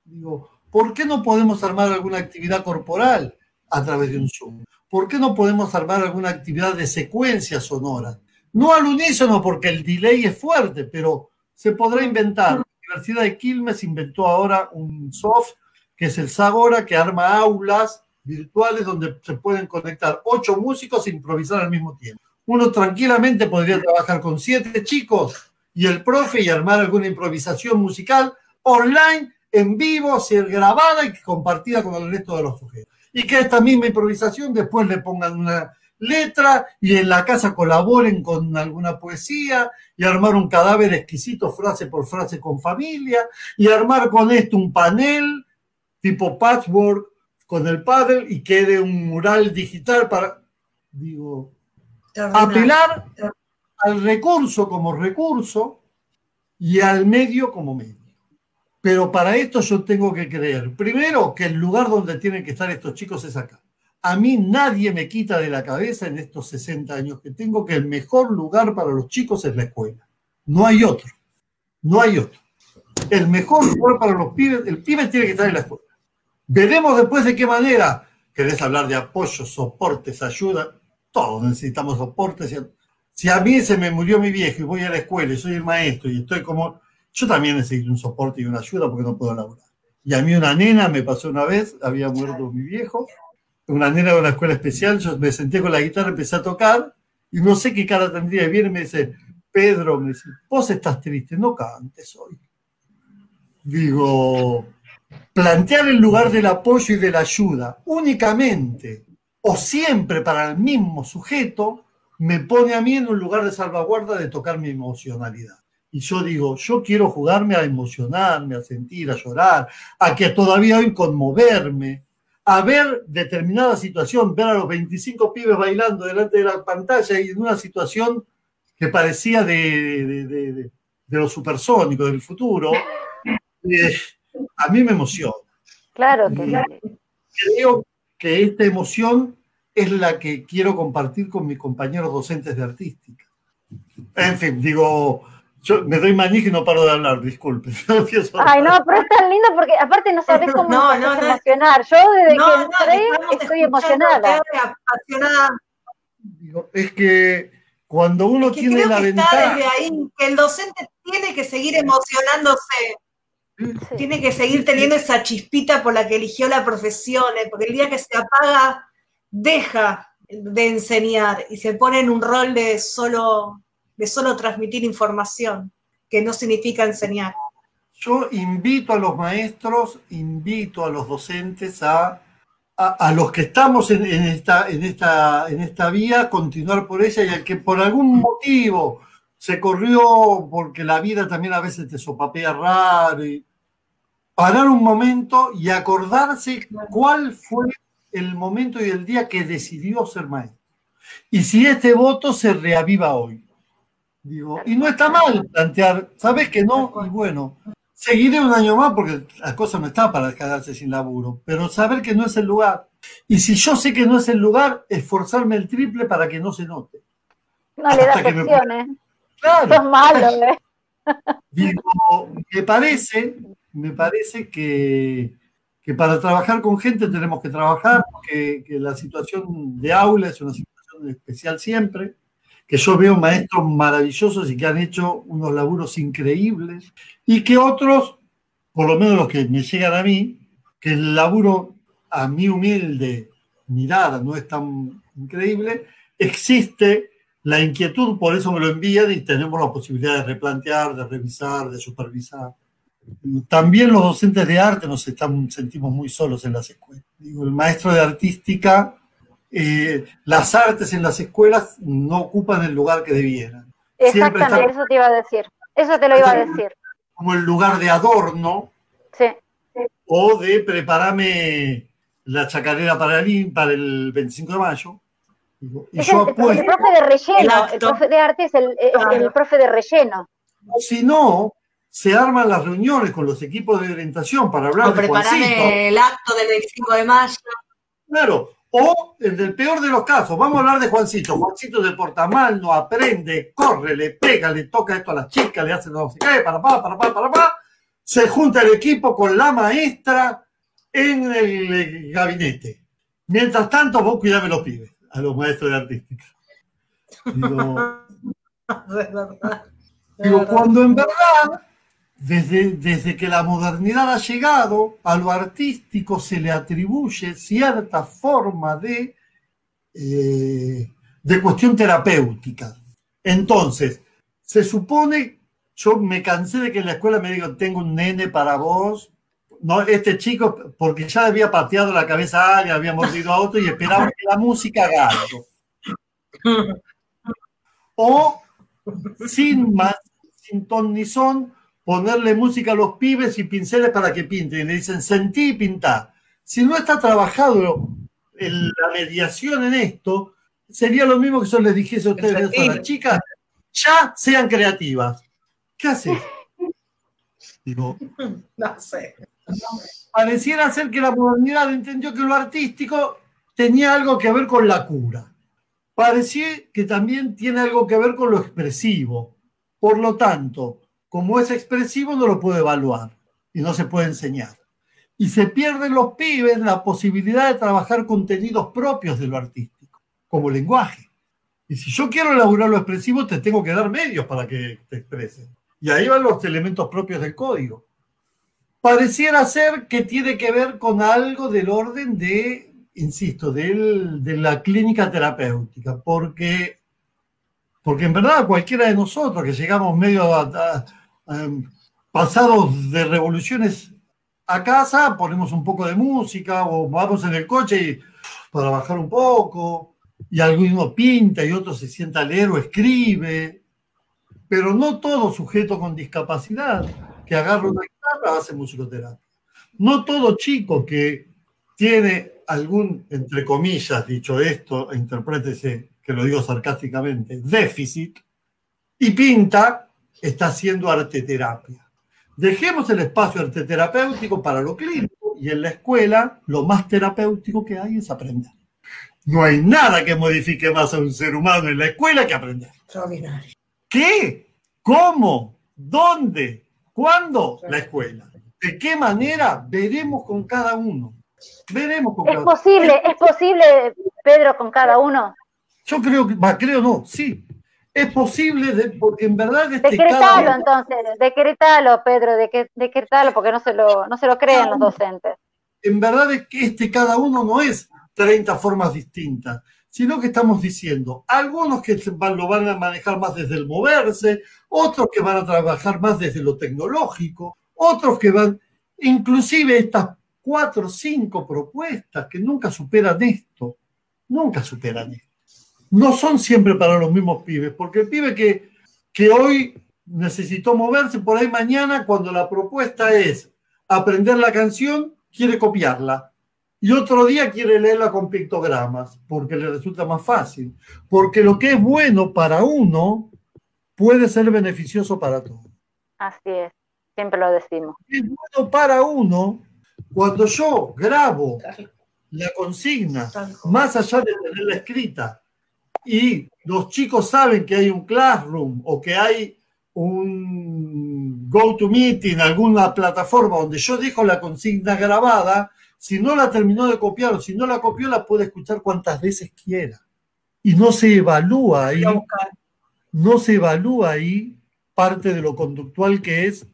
C: Digo, ¿por qué no podemos armar alguna actividad corporal a través de un Zoom? ¿Por qué no podemos armar alguna actividad de secuencia sonora? No al unísono porque el delay es fuerte, pero se podrá inventar. La Universidad de Quilmes inventó ahora un soft que es el Sagora, que arma aulas virtuales donde se pueden conectar ocho músicos e improvisar al mismo tiempo. Uno tranquilamente podría trabajar con siete chicos y el profe y armar alguna improvisación musical online, en vivo, ser grabada y compartida con el resto de los sujetos. Y que esta misma improvisación después le pongan una letra y en la casa colaboren con alguna poesía y armar un cadáver exquisito frase por frase con familia y armar con esto un panel tipo patchwork con el padre y quede un mural digital para, digo, apelar al recurso como recurso y al medio como medio. Pero para esto yo tengo que creer, primero, que el lugar donde tienen que estar estos chicos es acá. A mí nadie me quita de la cabeza en estos 60 años que tengo que el mejor lugar para los chicos es la escuela. No hay otro. No hay otro. El mejor lugar para los pibes, el pibe tiene que estar en la escuela. Veremos después de qué manera. ¿Querés hablar de apoyo, soportes, ayuda? Todos necesitamos soportes. Si a mí se me murió mi viejo y voy a la escuela y soy el maestro y estoy como... Yo también necesito un soporte y una ayuda porque no puedo laburar. Y a mí una nena me pasó una vez, había muerto mi viejo, una nena de una escuela especial, yo me senté con la guitarra, empecé a tocar y no sé qué cara tendría. Y viene y me dice, Pedro, me dice, vos estás triste, no cantes hoy. Digo, plantear el lugar del apoyo y de la ayuda únicamente o siempre para el mismo sujeto me pone a mí en un lugar de salvaguarda de tocar mi emocionalidad. Y yo digo, yo quiero jugarme a emocionarme, a sentir, a llorar, a que todavía hoy conmoverme, a ver determinada situación, ver a los 25 pibes bailando delante de la pantalla y en una situación que parecía de, de, los supersónicos del futuro. Eh, a mí me emociona.
B: Claro que
C: Creo que esta emoción es la que quiero compartir con mis compañeros docentes de artística. En fin, digo, yo me doy manija y no paro de hablar, disculpe.
B: Ay, no, pero es tan lindo porque aparte no sabes cómo no, no, emocionar. Yo desde que entré estoy emocionada.
C: Digo, es que cuando uno tiene la ventaja...
A: Desde ahí, que el docente tiene que seguir emocionándose tiene que seguir teniendo esa chispita por la que eligió la profesión, ¿eh? porque el día que se apaga, deja de enseñar y se pone en un rol de solo, de solo transmitir información, que no significa enseñar.
C: Yo invito a los maestros, invito a los docentes a, a, los que estamos en, esta, en, esta, en esta vía, continuar por ella y al que por algún motivo se corrió porque la vida también a veces te sopapea raro y parar un momento y acordarse cuál fue el momento y el día que decidió ser maestro. Y si este voto se reaviva hoy. Digo, y no está mal plantear, ¿sabes que no? Y bueno, seguiré un año más porque la cosa no está para quedarse sin laburo, pero saber que no es el lugar. Y si yo sé que no es el lugar, esforzarme el triple para que no se note.
B: No le da presión, ¿eh? Claro. malo, ¿eh?
C: Digo, me parece, me parece que, que, para trabajar con gente tenemos que trabajar, que, la situación de aula es una situación especial siempre, que yo veo maestros maravillosos y que han hecho unos laburos increíbles, y que otros, por lo menos los que me llegan a mí, que el laburo a mi humilde mirada no es tan increíble, existe la inquietud, por eso me lo envían y tenemos la posibilidad de replantear, de revisar, de supervisar. También los docentes de arte nos están, sentimos muy solos en las escuelas. Digo, el maestro de artística eh, las artes en las escuelas no ocupan el lugar que debieran.
B: Exactamente, eso te iba a decir. Eso te lo iba a decir.
C: Como el lugar de adorno.
B: Sí.
C: O de prepararme la chacarera para el, para el 25 de mayo.
B: Y yo el, profe de relleno, el, profe de arte es el, el profe de relleno.
C: Si no, se arman las reuniones con los equipos de orientación para hablar o de
A: el acto del 25 de mayo.
C: Claro, o en el peor de los casos, vamos a hablar de Juancito. Juancito se porta mal, no aprende, corre, le pega, le toca esto a las chicas, le hace no sé qué, para pa, para pa, para pa. Se junta el equipo con la maestra en el gabinete. Mientras tanto, vos cuidame los pibes, a los maestros de artística. Digo, digo cuando en verdad desde, que la modernidad ha llegado, a lo artístico se le atribuye cierta forma de, eh, de cuestión terapéutica. Entonces, se supone, yo me cansé de que en la escuela me digan, tengo un nene para vos, no, este chico, porque ya había pateado la cabeza a alguien, había mordido a otro y esperaba que la música haga algo. O, sin más, sin ton ni son, ponerle música a los pibes y pinceles para que pinten. Y le dicen, sentí y pintá. Si no está trabajado la mediación en esto, sería lo mismo que yo les dijese a ustedes a las chicas, ya sean creativas. ¿Qué haces?
A: Digo, no sé.
C: Pareciera ser que la modernidad entendió que lo artístico tenía algo que ver con la cura. Parecía que también tiene algo que ver con lo expresivo. Por lo tanto, como es expresivo, no lo puede evaluar y no se puede enseñar. Y se pierden los pibes la posibilidad de trabajar contenidos propios de lo artístico, como lenguaje. Y si yo quiero elaborar lo expresivo, te tengo que dar medios para que te expresen. Y ahí van los elementos propios del código. Pareciera ser que tiene que ver con algo del orden de, insisto, de la clínica terapéutica, porque, porque en verdad cualquiera de nosotros que llegamos medio pasados de revoluciones a casa, ponemos un poco de música o vamos en el coche para bajar un poco, y alguno pinta y otro se sienta a leer o escribe, pero no todo sujeto con discapacidad que agarra una guitarra hace musicoterapia. No todo chico que tiene algún, entre comillas, dicho esto, interprétese que lo digo sarcásticamente, déficit, y pinta, está haciendo arteterapia. Dejemos el espacio arteterapéutico para lo clínico y en la escuela lo más terapéutico que hay es aprender. No hay nada que modifique más a un ser humano en la escuela que aprender.
A: Extraordinario.
C: ¿Qué? ¿Cómo? ¿Dónde? ¿Cuándo? La escuela. ¿De qué manera? Veremos con cada uno. Veremos con
B: ¿Es
C: cada
B: posible, ¿Es posible, Pedro, con cada uno?
C: Yo creo que, va, creo no, sí, es posible, porque en verdad...
B: Este decretalo entonces, decretalo, Pedro, decretalo, porque no se lo, no se lo creen los docentes.
C: En verdad es que este cada uno no es 30 formas distintas, sino que estamos diciendo, algunos que lo van a manejar más desde el moverse, otros que van a trabajar más desde lo tecnológico, otros que van, inclusive estas cuatro o cinco propuestas que nunca superan esto, nunca superan esto no son siempre para los mismos pibes, porque el pibe que, que hoy necesitó moverse por ahí mañana, cuando la propuesta es aprender la canción, quiere copiarla. Y otro día quiere leerla con pictogramas, porque le resulta más fácil. Porque lo que es bueno para uno puede ser beneficioso para todos.
B: Así es. siempre lo decimos.
C: Es bueno para uno cuando yo grabo la consigna, más allá de tenerla escrita, y los chicos saben que hay un classroom o que hay un GoToMeeting, alguna plataforma donde yo dejo la consigna grabada, si no la terminó de copiar o si no la copió, la puede escuchar cuantas veces quiera. Y no se evalúa ahí, no se evalúa ahí parte de lo conductual que es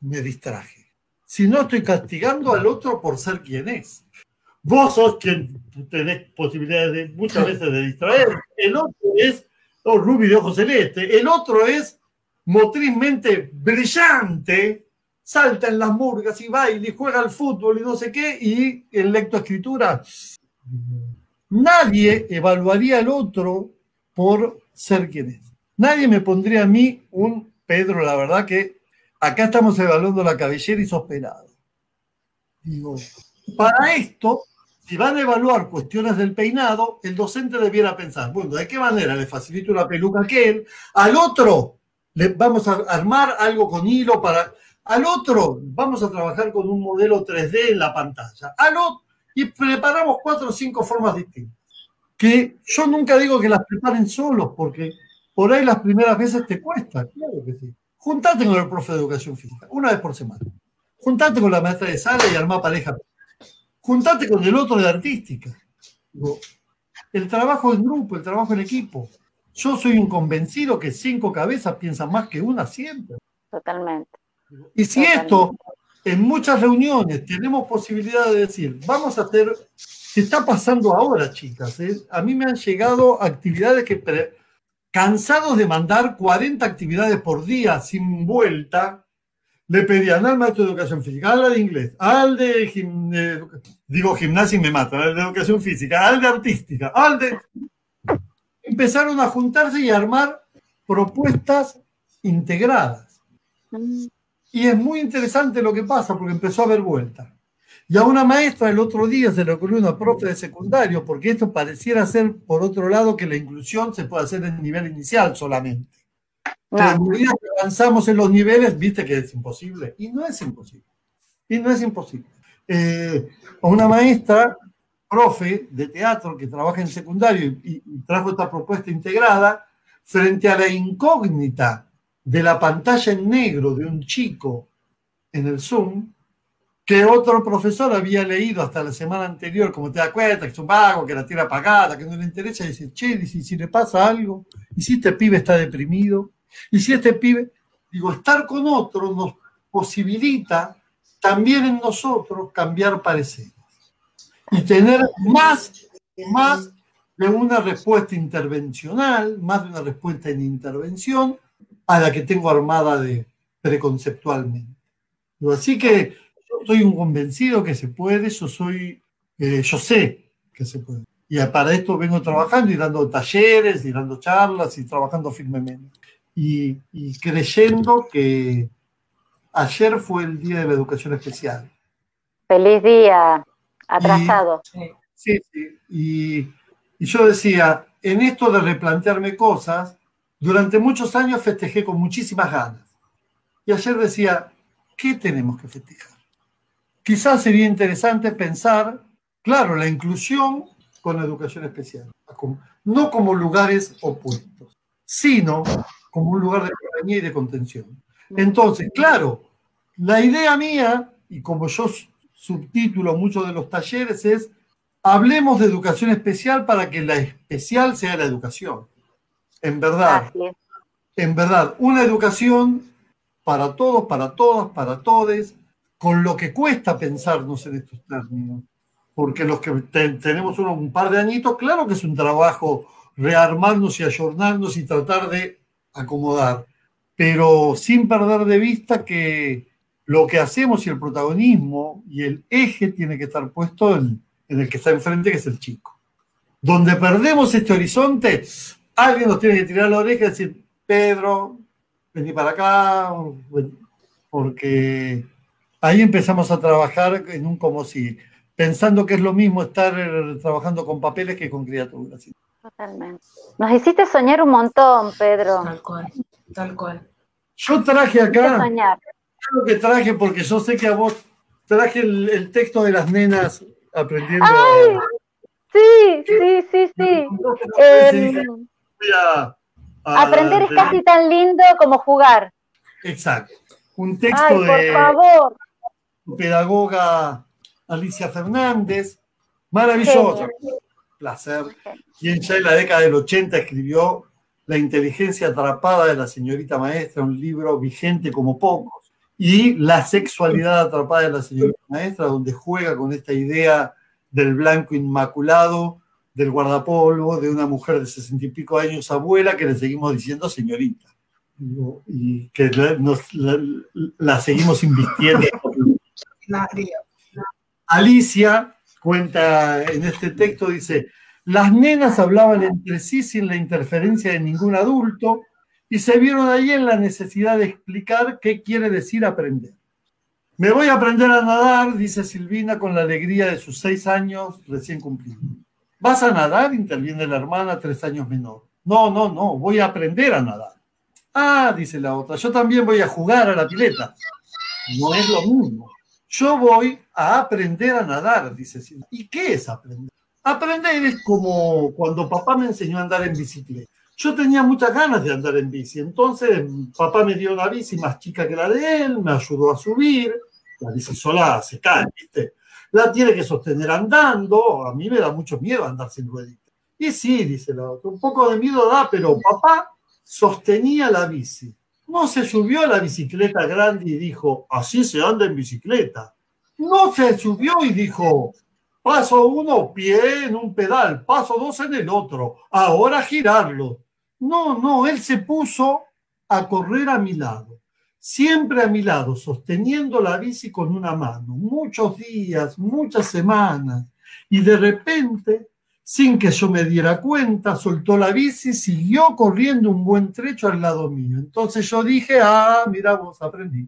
C: me distraje. Si no estoy castigando al otro por ser quien es. Vos sos quien tenés posibilidades de, muchas veces de distraer. El otro es oh, Ruby de ojos celeste. El otro es motrizmente brillante, salta en las murgas y baila y juega al fútbol y no sé qué, y en lectoescritura. Nadie evaluaría al otro por ser quien es. Nadie me pondría a mí un Pedro, la verdad que acá estamos evaluando la cabellera y sos Digo, para esto, si van a evaluar cuestiones del peinado, el docente debiera pensar, bueno, ¿de qué manera le facilito una peluca a aquel? Al otro le vamos a armar algo con hilo para... Al otro vamos a trabajar con un modelo 3D en la pantalla. Al otro, y preparamos cuatro o cinco formas distintas. Que yo nunca digo que las preparen solos, porque por ahí las primeras veces te cuesta, claro que sí. Juntate con el profe de educación física, una vez por semana. Juntate con la maestra de sala y armá pareja juntate con el otro de artística. el trabajo en grupo, el trabajo en equipo. Yo soy un convencido que cinco cabezas piensan más que una siempre.
B: Totalmente.
C: Y si esto, en muchas reuniones, tenemos posibilidad de decir, vamos a hacer, ¿qué está pasando ahora, chicas? ¿eh? A mí me han llegado actividades que, cansados de mandar 40 actividades por día sin vuelta, le pedían al maestro de educación física, al de inglés, al de, digo gimnasia y me mata, al de educación física, al de artística, al de... Empezaron a juntarse y a armar propuestas integradas. Y es muy interesante lo que pasa porque empezó a haber vuelta. Y a una maestra el otro día se le ocurrió una profe de secundario, porque esto pareciera ser, por otro lado, que la inclusión se puede hacer en nivel inicial solamente. Pero a medida que avanzamos en los niveles, viste que es imposible. Y no es imposible. Y no es imposible. Eh, una maestra, profe de teatro que trabaja en secundario y, trajo esta propuesta integrada, frente a la incógnita de la pantalla en negro de un chico en el Zoom, que otro profesor había leído hasta la semana anterior, como te das cuenta, que es un vago, que la tiene apagada, que no le interesa, y dice, che, si, si le pasa algo, y si este pibe está deprimido, y si este pibe, digo, estar con otro nos posibilita también en nosotros cambiar pareceres y tener más, más de una respuesta intervencional, más de una respuesta en intervención a la que tengo armada de preconceptualmente. Así que yo estoy un convencido que se puede, yo soy, eh, yo sé que se puede. Y para esto vengo trabajando y dando talleres y dando charlas y trabajando firmemente y, creyendo que ayer fue el día de la educación especial.
B: Feliz día, atrasado.
C: sí, sí. Y, y yo decía, en esto de replantearme cosas, durante muchos años festejé con muchísimas ganas. Y ayer decía, ¿qué tenemos que festejar? Quizás sería interesante pensar, claro, la inclusión con la educación especial, no como lugares opuestos, sino como un lugar de compañía y de contención. Entonces, claro, la idea mía, y como yo subtítulo muchos de los talleres, es hablemos de educación especial para que la especial sea la educación. En verdad, en verdad, una educación para todos, para todas, para todes, con lo que cuesta pensarnos en estos términos. Porque los que tenemos un par de añitos, claro que es un trabajo rearmarnos y ayornarnos y tratar de acomodar, pero sin perder de vista que lo que hacemos y el protagonismo y el eje tiene que estar puesto en, el que está enfrente, que es el chico. Donde perdemos este horizonte, alguien nos tiene que tirar la oreja y decir, Pedro, vení para acá, porque ahí empezamos a trabajar en un como si, pensando que es lo mismo estar trabajando con papeles que con criaturas.
B: Totalmente. Nos hiciste soñar un montón, Pedro.
A: Tal cual, tal cual.
C: Yo traje acá lo que traje porque yo sé que a vos traje el, texto de las nenas aprendiendo.
B: ¡Ay! Sí, sí, sí, sí. Aprender es casi tan lindo como jugar.
C: Exacto. Un texto Ay, por de
B: favor.
C: pedagoga Alicia Fernández. Maravilloso. Placer. Quien ya en la década del 80 escribió La inteligencia atrapada de la señorita maestra, un libro vigente como pocos. Y La sexualidad atrapada de la señorita maestra, donde juega con esta idea del blanco inmaculado, del guardapolvo, de una mujer de sesenta y pico años, abuela, que le seguimos diciendo señorita. Y que la, seguimos invirtiendo. Alicia cuenta en este texto, dice, las nenas hablaban entre sí sin la interferencia de ningún adulto y se vieron ahí en la necesidad de explicar qué quiere decir aprender. Me voy a aprender a nadar, dice Silvina con la alegría de sus seis años recién cumplidos. ¿Vas a nadar? interviene la hermana, tres años menor. No, no, no, voy a aprender a nadar. Ah, dice la otra, yo también voy a jugar a la pileta. No es lo mismo. Yo voy a aprender a nadar, dice Silvina. ¿Y qué es aprender? Aprender es como cuando papá me enseñó a andar en bicicleta. Yo tenía muchas ganas de andar en bici, entonces papá me dio una bici más chica que la de él, me ayudó a subir, la bici sola se cae, ¿viste? La tiene que sostener andando, a mí me da mucho miedo andar sin rueditas. Y sí, dice la otra, un poco de miedo da, pero papá sostenía la bici. No se subió a la bicicleta grande y dijo, así se anda en bicicleta. No se subió y dijo, paso uno, pie en un pedal, paso dos en el otro, ahora girarlo. No, no, él se puso a correr a mi lado siempre a mi lado, sosteniendo la bici con una mano, muchos días, muchas semanas, y de repente, sin que yo me diera cuenta, soltó la bici siguió corriendo un buen trecho al lado mío. Entonces yo dije, ah, mira vos, aprendí.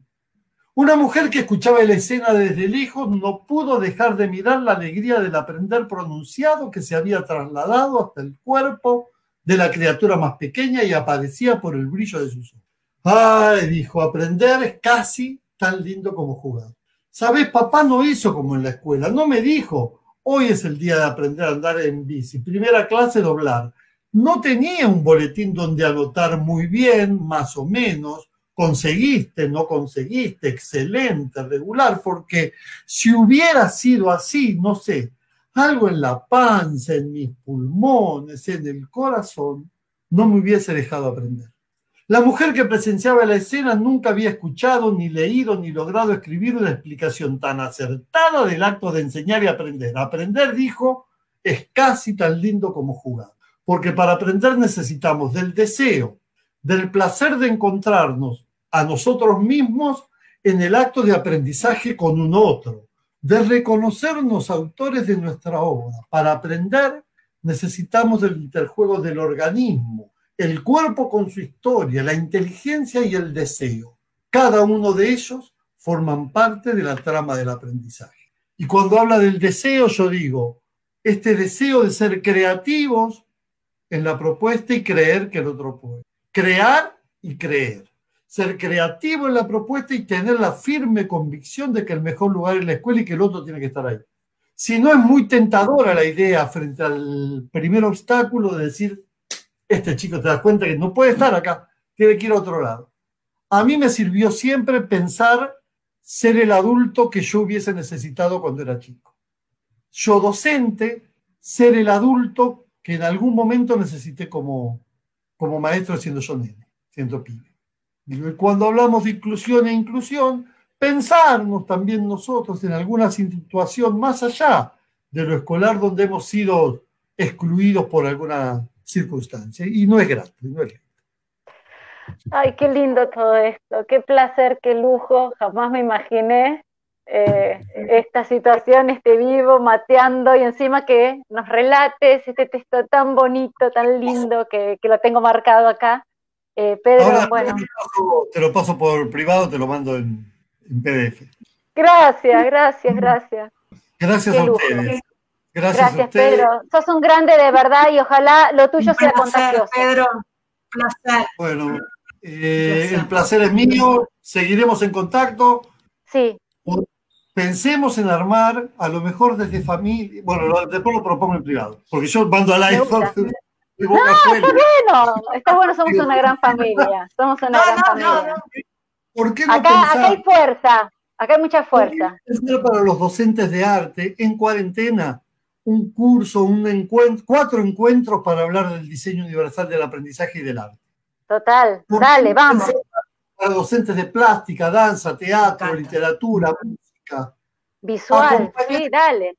C: Una mujer que escuchaba la escena desde lejos no pudo dejar de mirar la alegría del aprender pronunciado que se había trasladado hasta el cuerpo de la criatura más pequeña y aparecía por el brillo de sus ojos. Ay, dijo, aprender es casi tan lindo como jugar. ¿Sabes? Papá no hizo como en la escuela, no me dijo, hoy es el día de aprender a andar en bici, primera clase doblar. No tenía un boletín donde anotar muy bien, más o menos, conseguiste, no conseguiste, excelente, regular, porque si hubiera sido así, no sé, algo en la panza, en mis pulmones, en el corazón, no me hubiese dejado aprender. La mujer que presenciaba la escena nunca había escuchado, ni leído, ni logrado escribir una explicación tan acertada del acto de enseñar y aprender. Aprender, dijo, es casi tan lindo como jugar. Porque para aprender necesitamos del deseo, del placer de encontrarnos a nosotros mismos en el acto de aprendizaje con un otro, de reconocernos autores de nuestra obra. Para aprender necesitamos del interjuego del organismo el cuerpo con su historia, la inteligencia y el deseo. Cada uno de ellos forman parte de la trama del aprendizaje. Y cuando habla del deseo, yo digo, este deseo de ser creativos en la propuesta y creer que el otro puede. Crear y creer. Ser creativo en la propuesta y tener la firme convicción de que el mejor lugar es la escuela y que el otro tiene que estar ahí. Si no es muy tentadora la idea frente al primer obstáculo de decir, este chico te das cuenta que no puede estar acá, tiene que ir a otro lado. A mí me sirvió siempre pensar ser el adulto que yo hubiese necesitado cuando era chico. Yo docente, ser el adulto que en algún momento necesité como, como maestro siendo yo nene, siendo pibe. Y cuando hablamos de inclusión e inclusión, pensarnos también nosotros en alguna situación más allá de lo escolar donde hemos sido excluidos por alguna circunstancia y no es grato, no es
B: Ay, qué lindo todo esto, qué placer, qué lujo, jamás me imaginé eh, esta situación, este vivo, mateando y encima que nos relates este texto tan bonito, tan lindo que, lo tengo marcado acá. Eh, Pedro, bueno.
C: Te lo, paso, por privado, te lo mando en, PDF.
B: Gracias, gracias, gracias.
C: Gracias a ustedes. Gracias,
B: Gracias Pedro. Sos un grande de verdad y ojalá lo tuyo sea contagioso.
A: Pedro, placer.
C: Bueno, Eh, el placer es mío, seguiremos en contacto.
B: Sí.
C: Pensemos en armar, a lo mejor desde familia, bueno, después lo propongo en privado, porque yo mando al iPhone.
B: No, está bueno, está bueno, somos una gran familia, somos una gran familia.
C: ¿Por qué no
B: acá, acá hay fuerza, acá hay mucha fuerza.
C: para los docentes de arte en cuarentena un curso, un encuentro, cuatro encuentros para hablar del diseño universal del aprendizaje y del arte.
B: Total, dale, vamos.
C: Para docentes de plástica, danza, teatro, literatura, música.
B: Visual, sí, dale.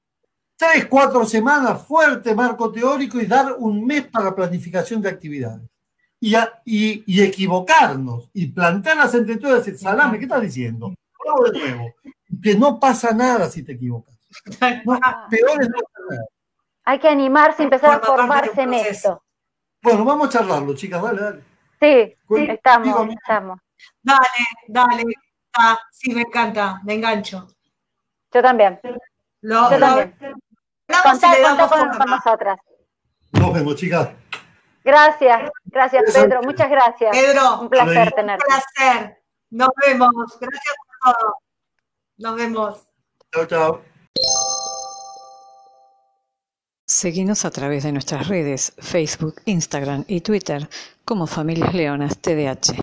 C: Tres, cuatro semanas, fuerte marco teórico y dar un mes para planificación de actividades. Y, y, equivocarnos y plantearlas entre todas y decir, Salame, ¿qué estás diciendo? de nuevo. Que no pasa nada si te equivocas. Peor es no
B: Hay que animarse y empezar a formarse en esto.
C: Bueno, vamos a charlarlo, chicas, dale, dale.
B: Sí, sí estamos, estamos.
A: Dale, dale. Ah, sí, me encanta, me engancho.
B: Yo también.
A: Lo,
B: Yo también. Contá, con, nosotras.
C: Nos vemos, chicas.
B: Gracias, gracias Pedro, muchas gracias.
A: Pedro,
B: un placer tenerte.
A: Un placer. Nos vemos. Gracias por todo. Nos vemos.
C: Chao, chao.
D: Seguinos a través de nuestras redes, Facebook, Instagram y Twitter como Familias Leonas TDH.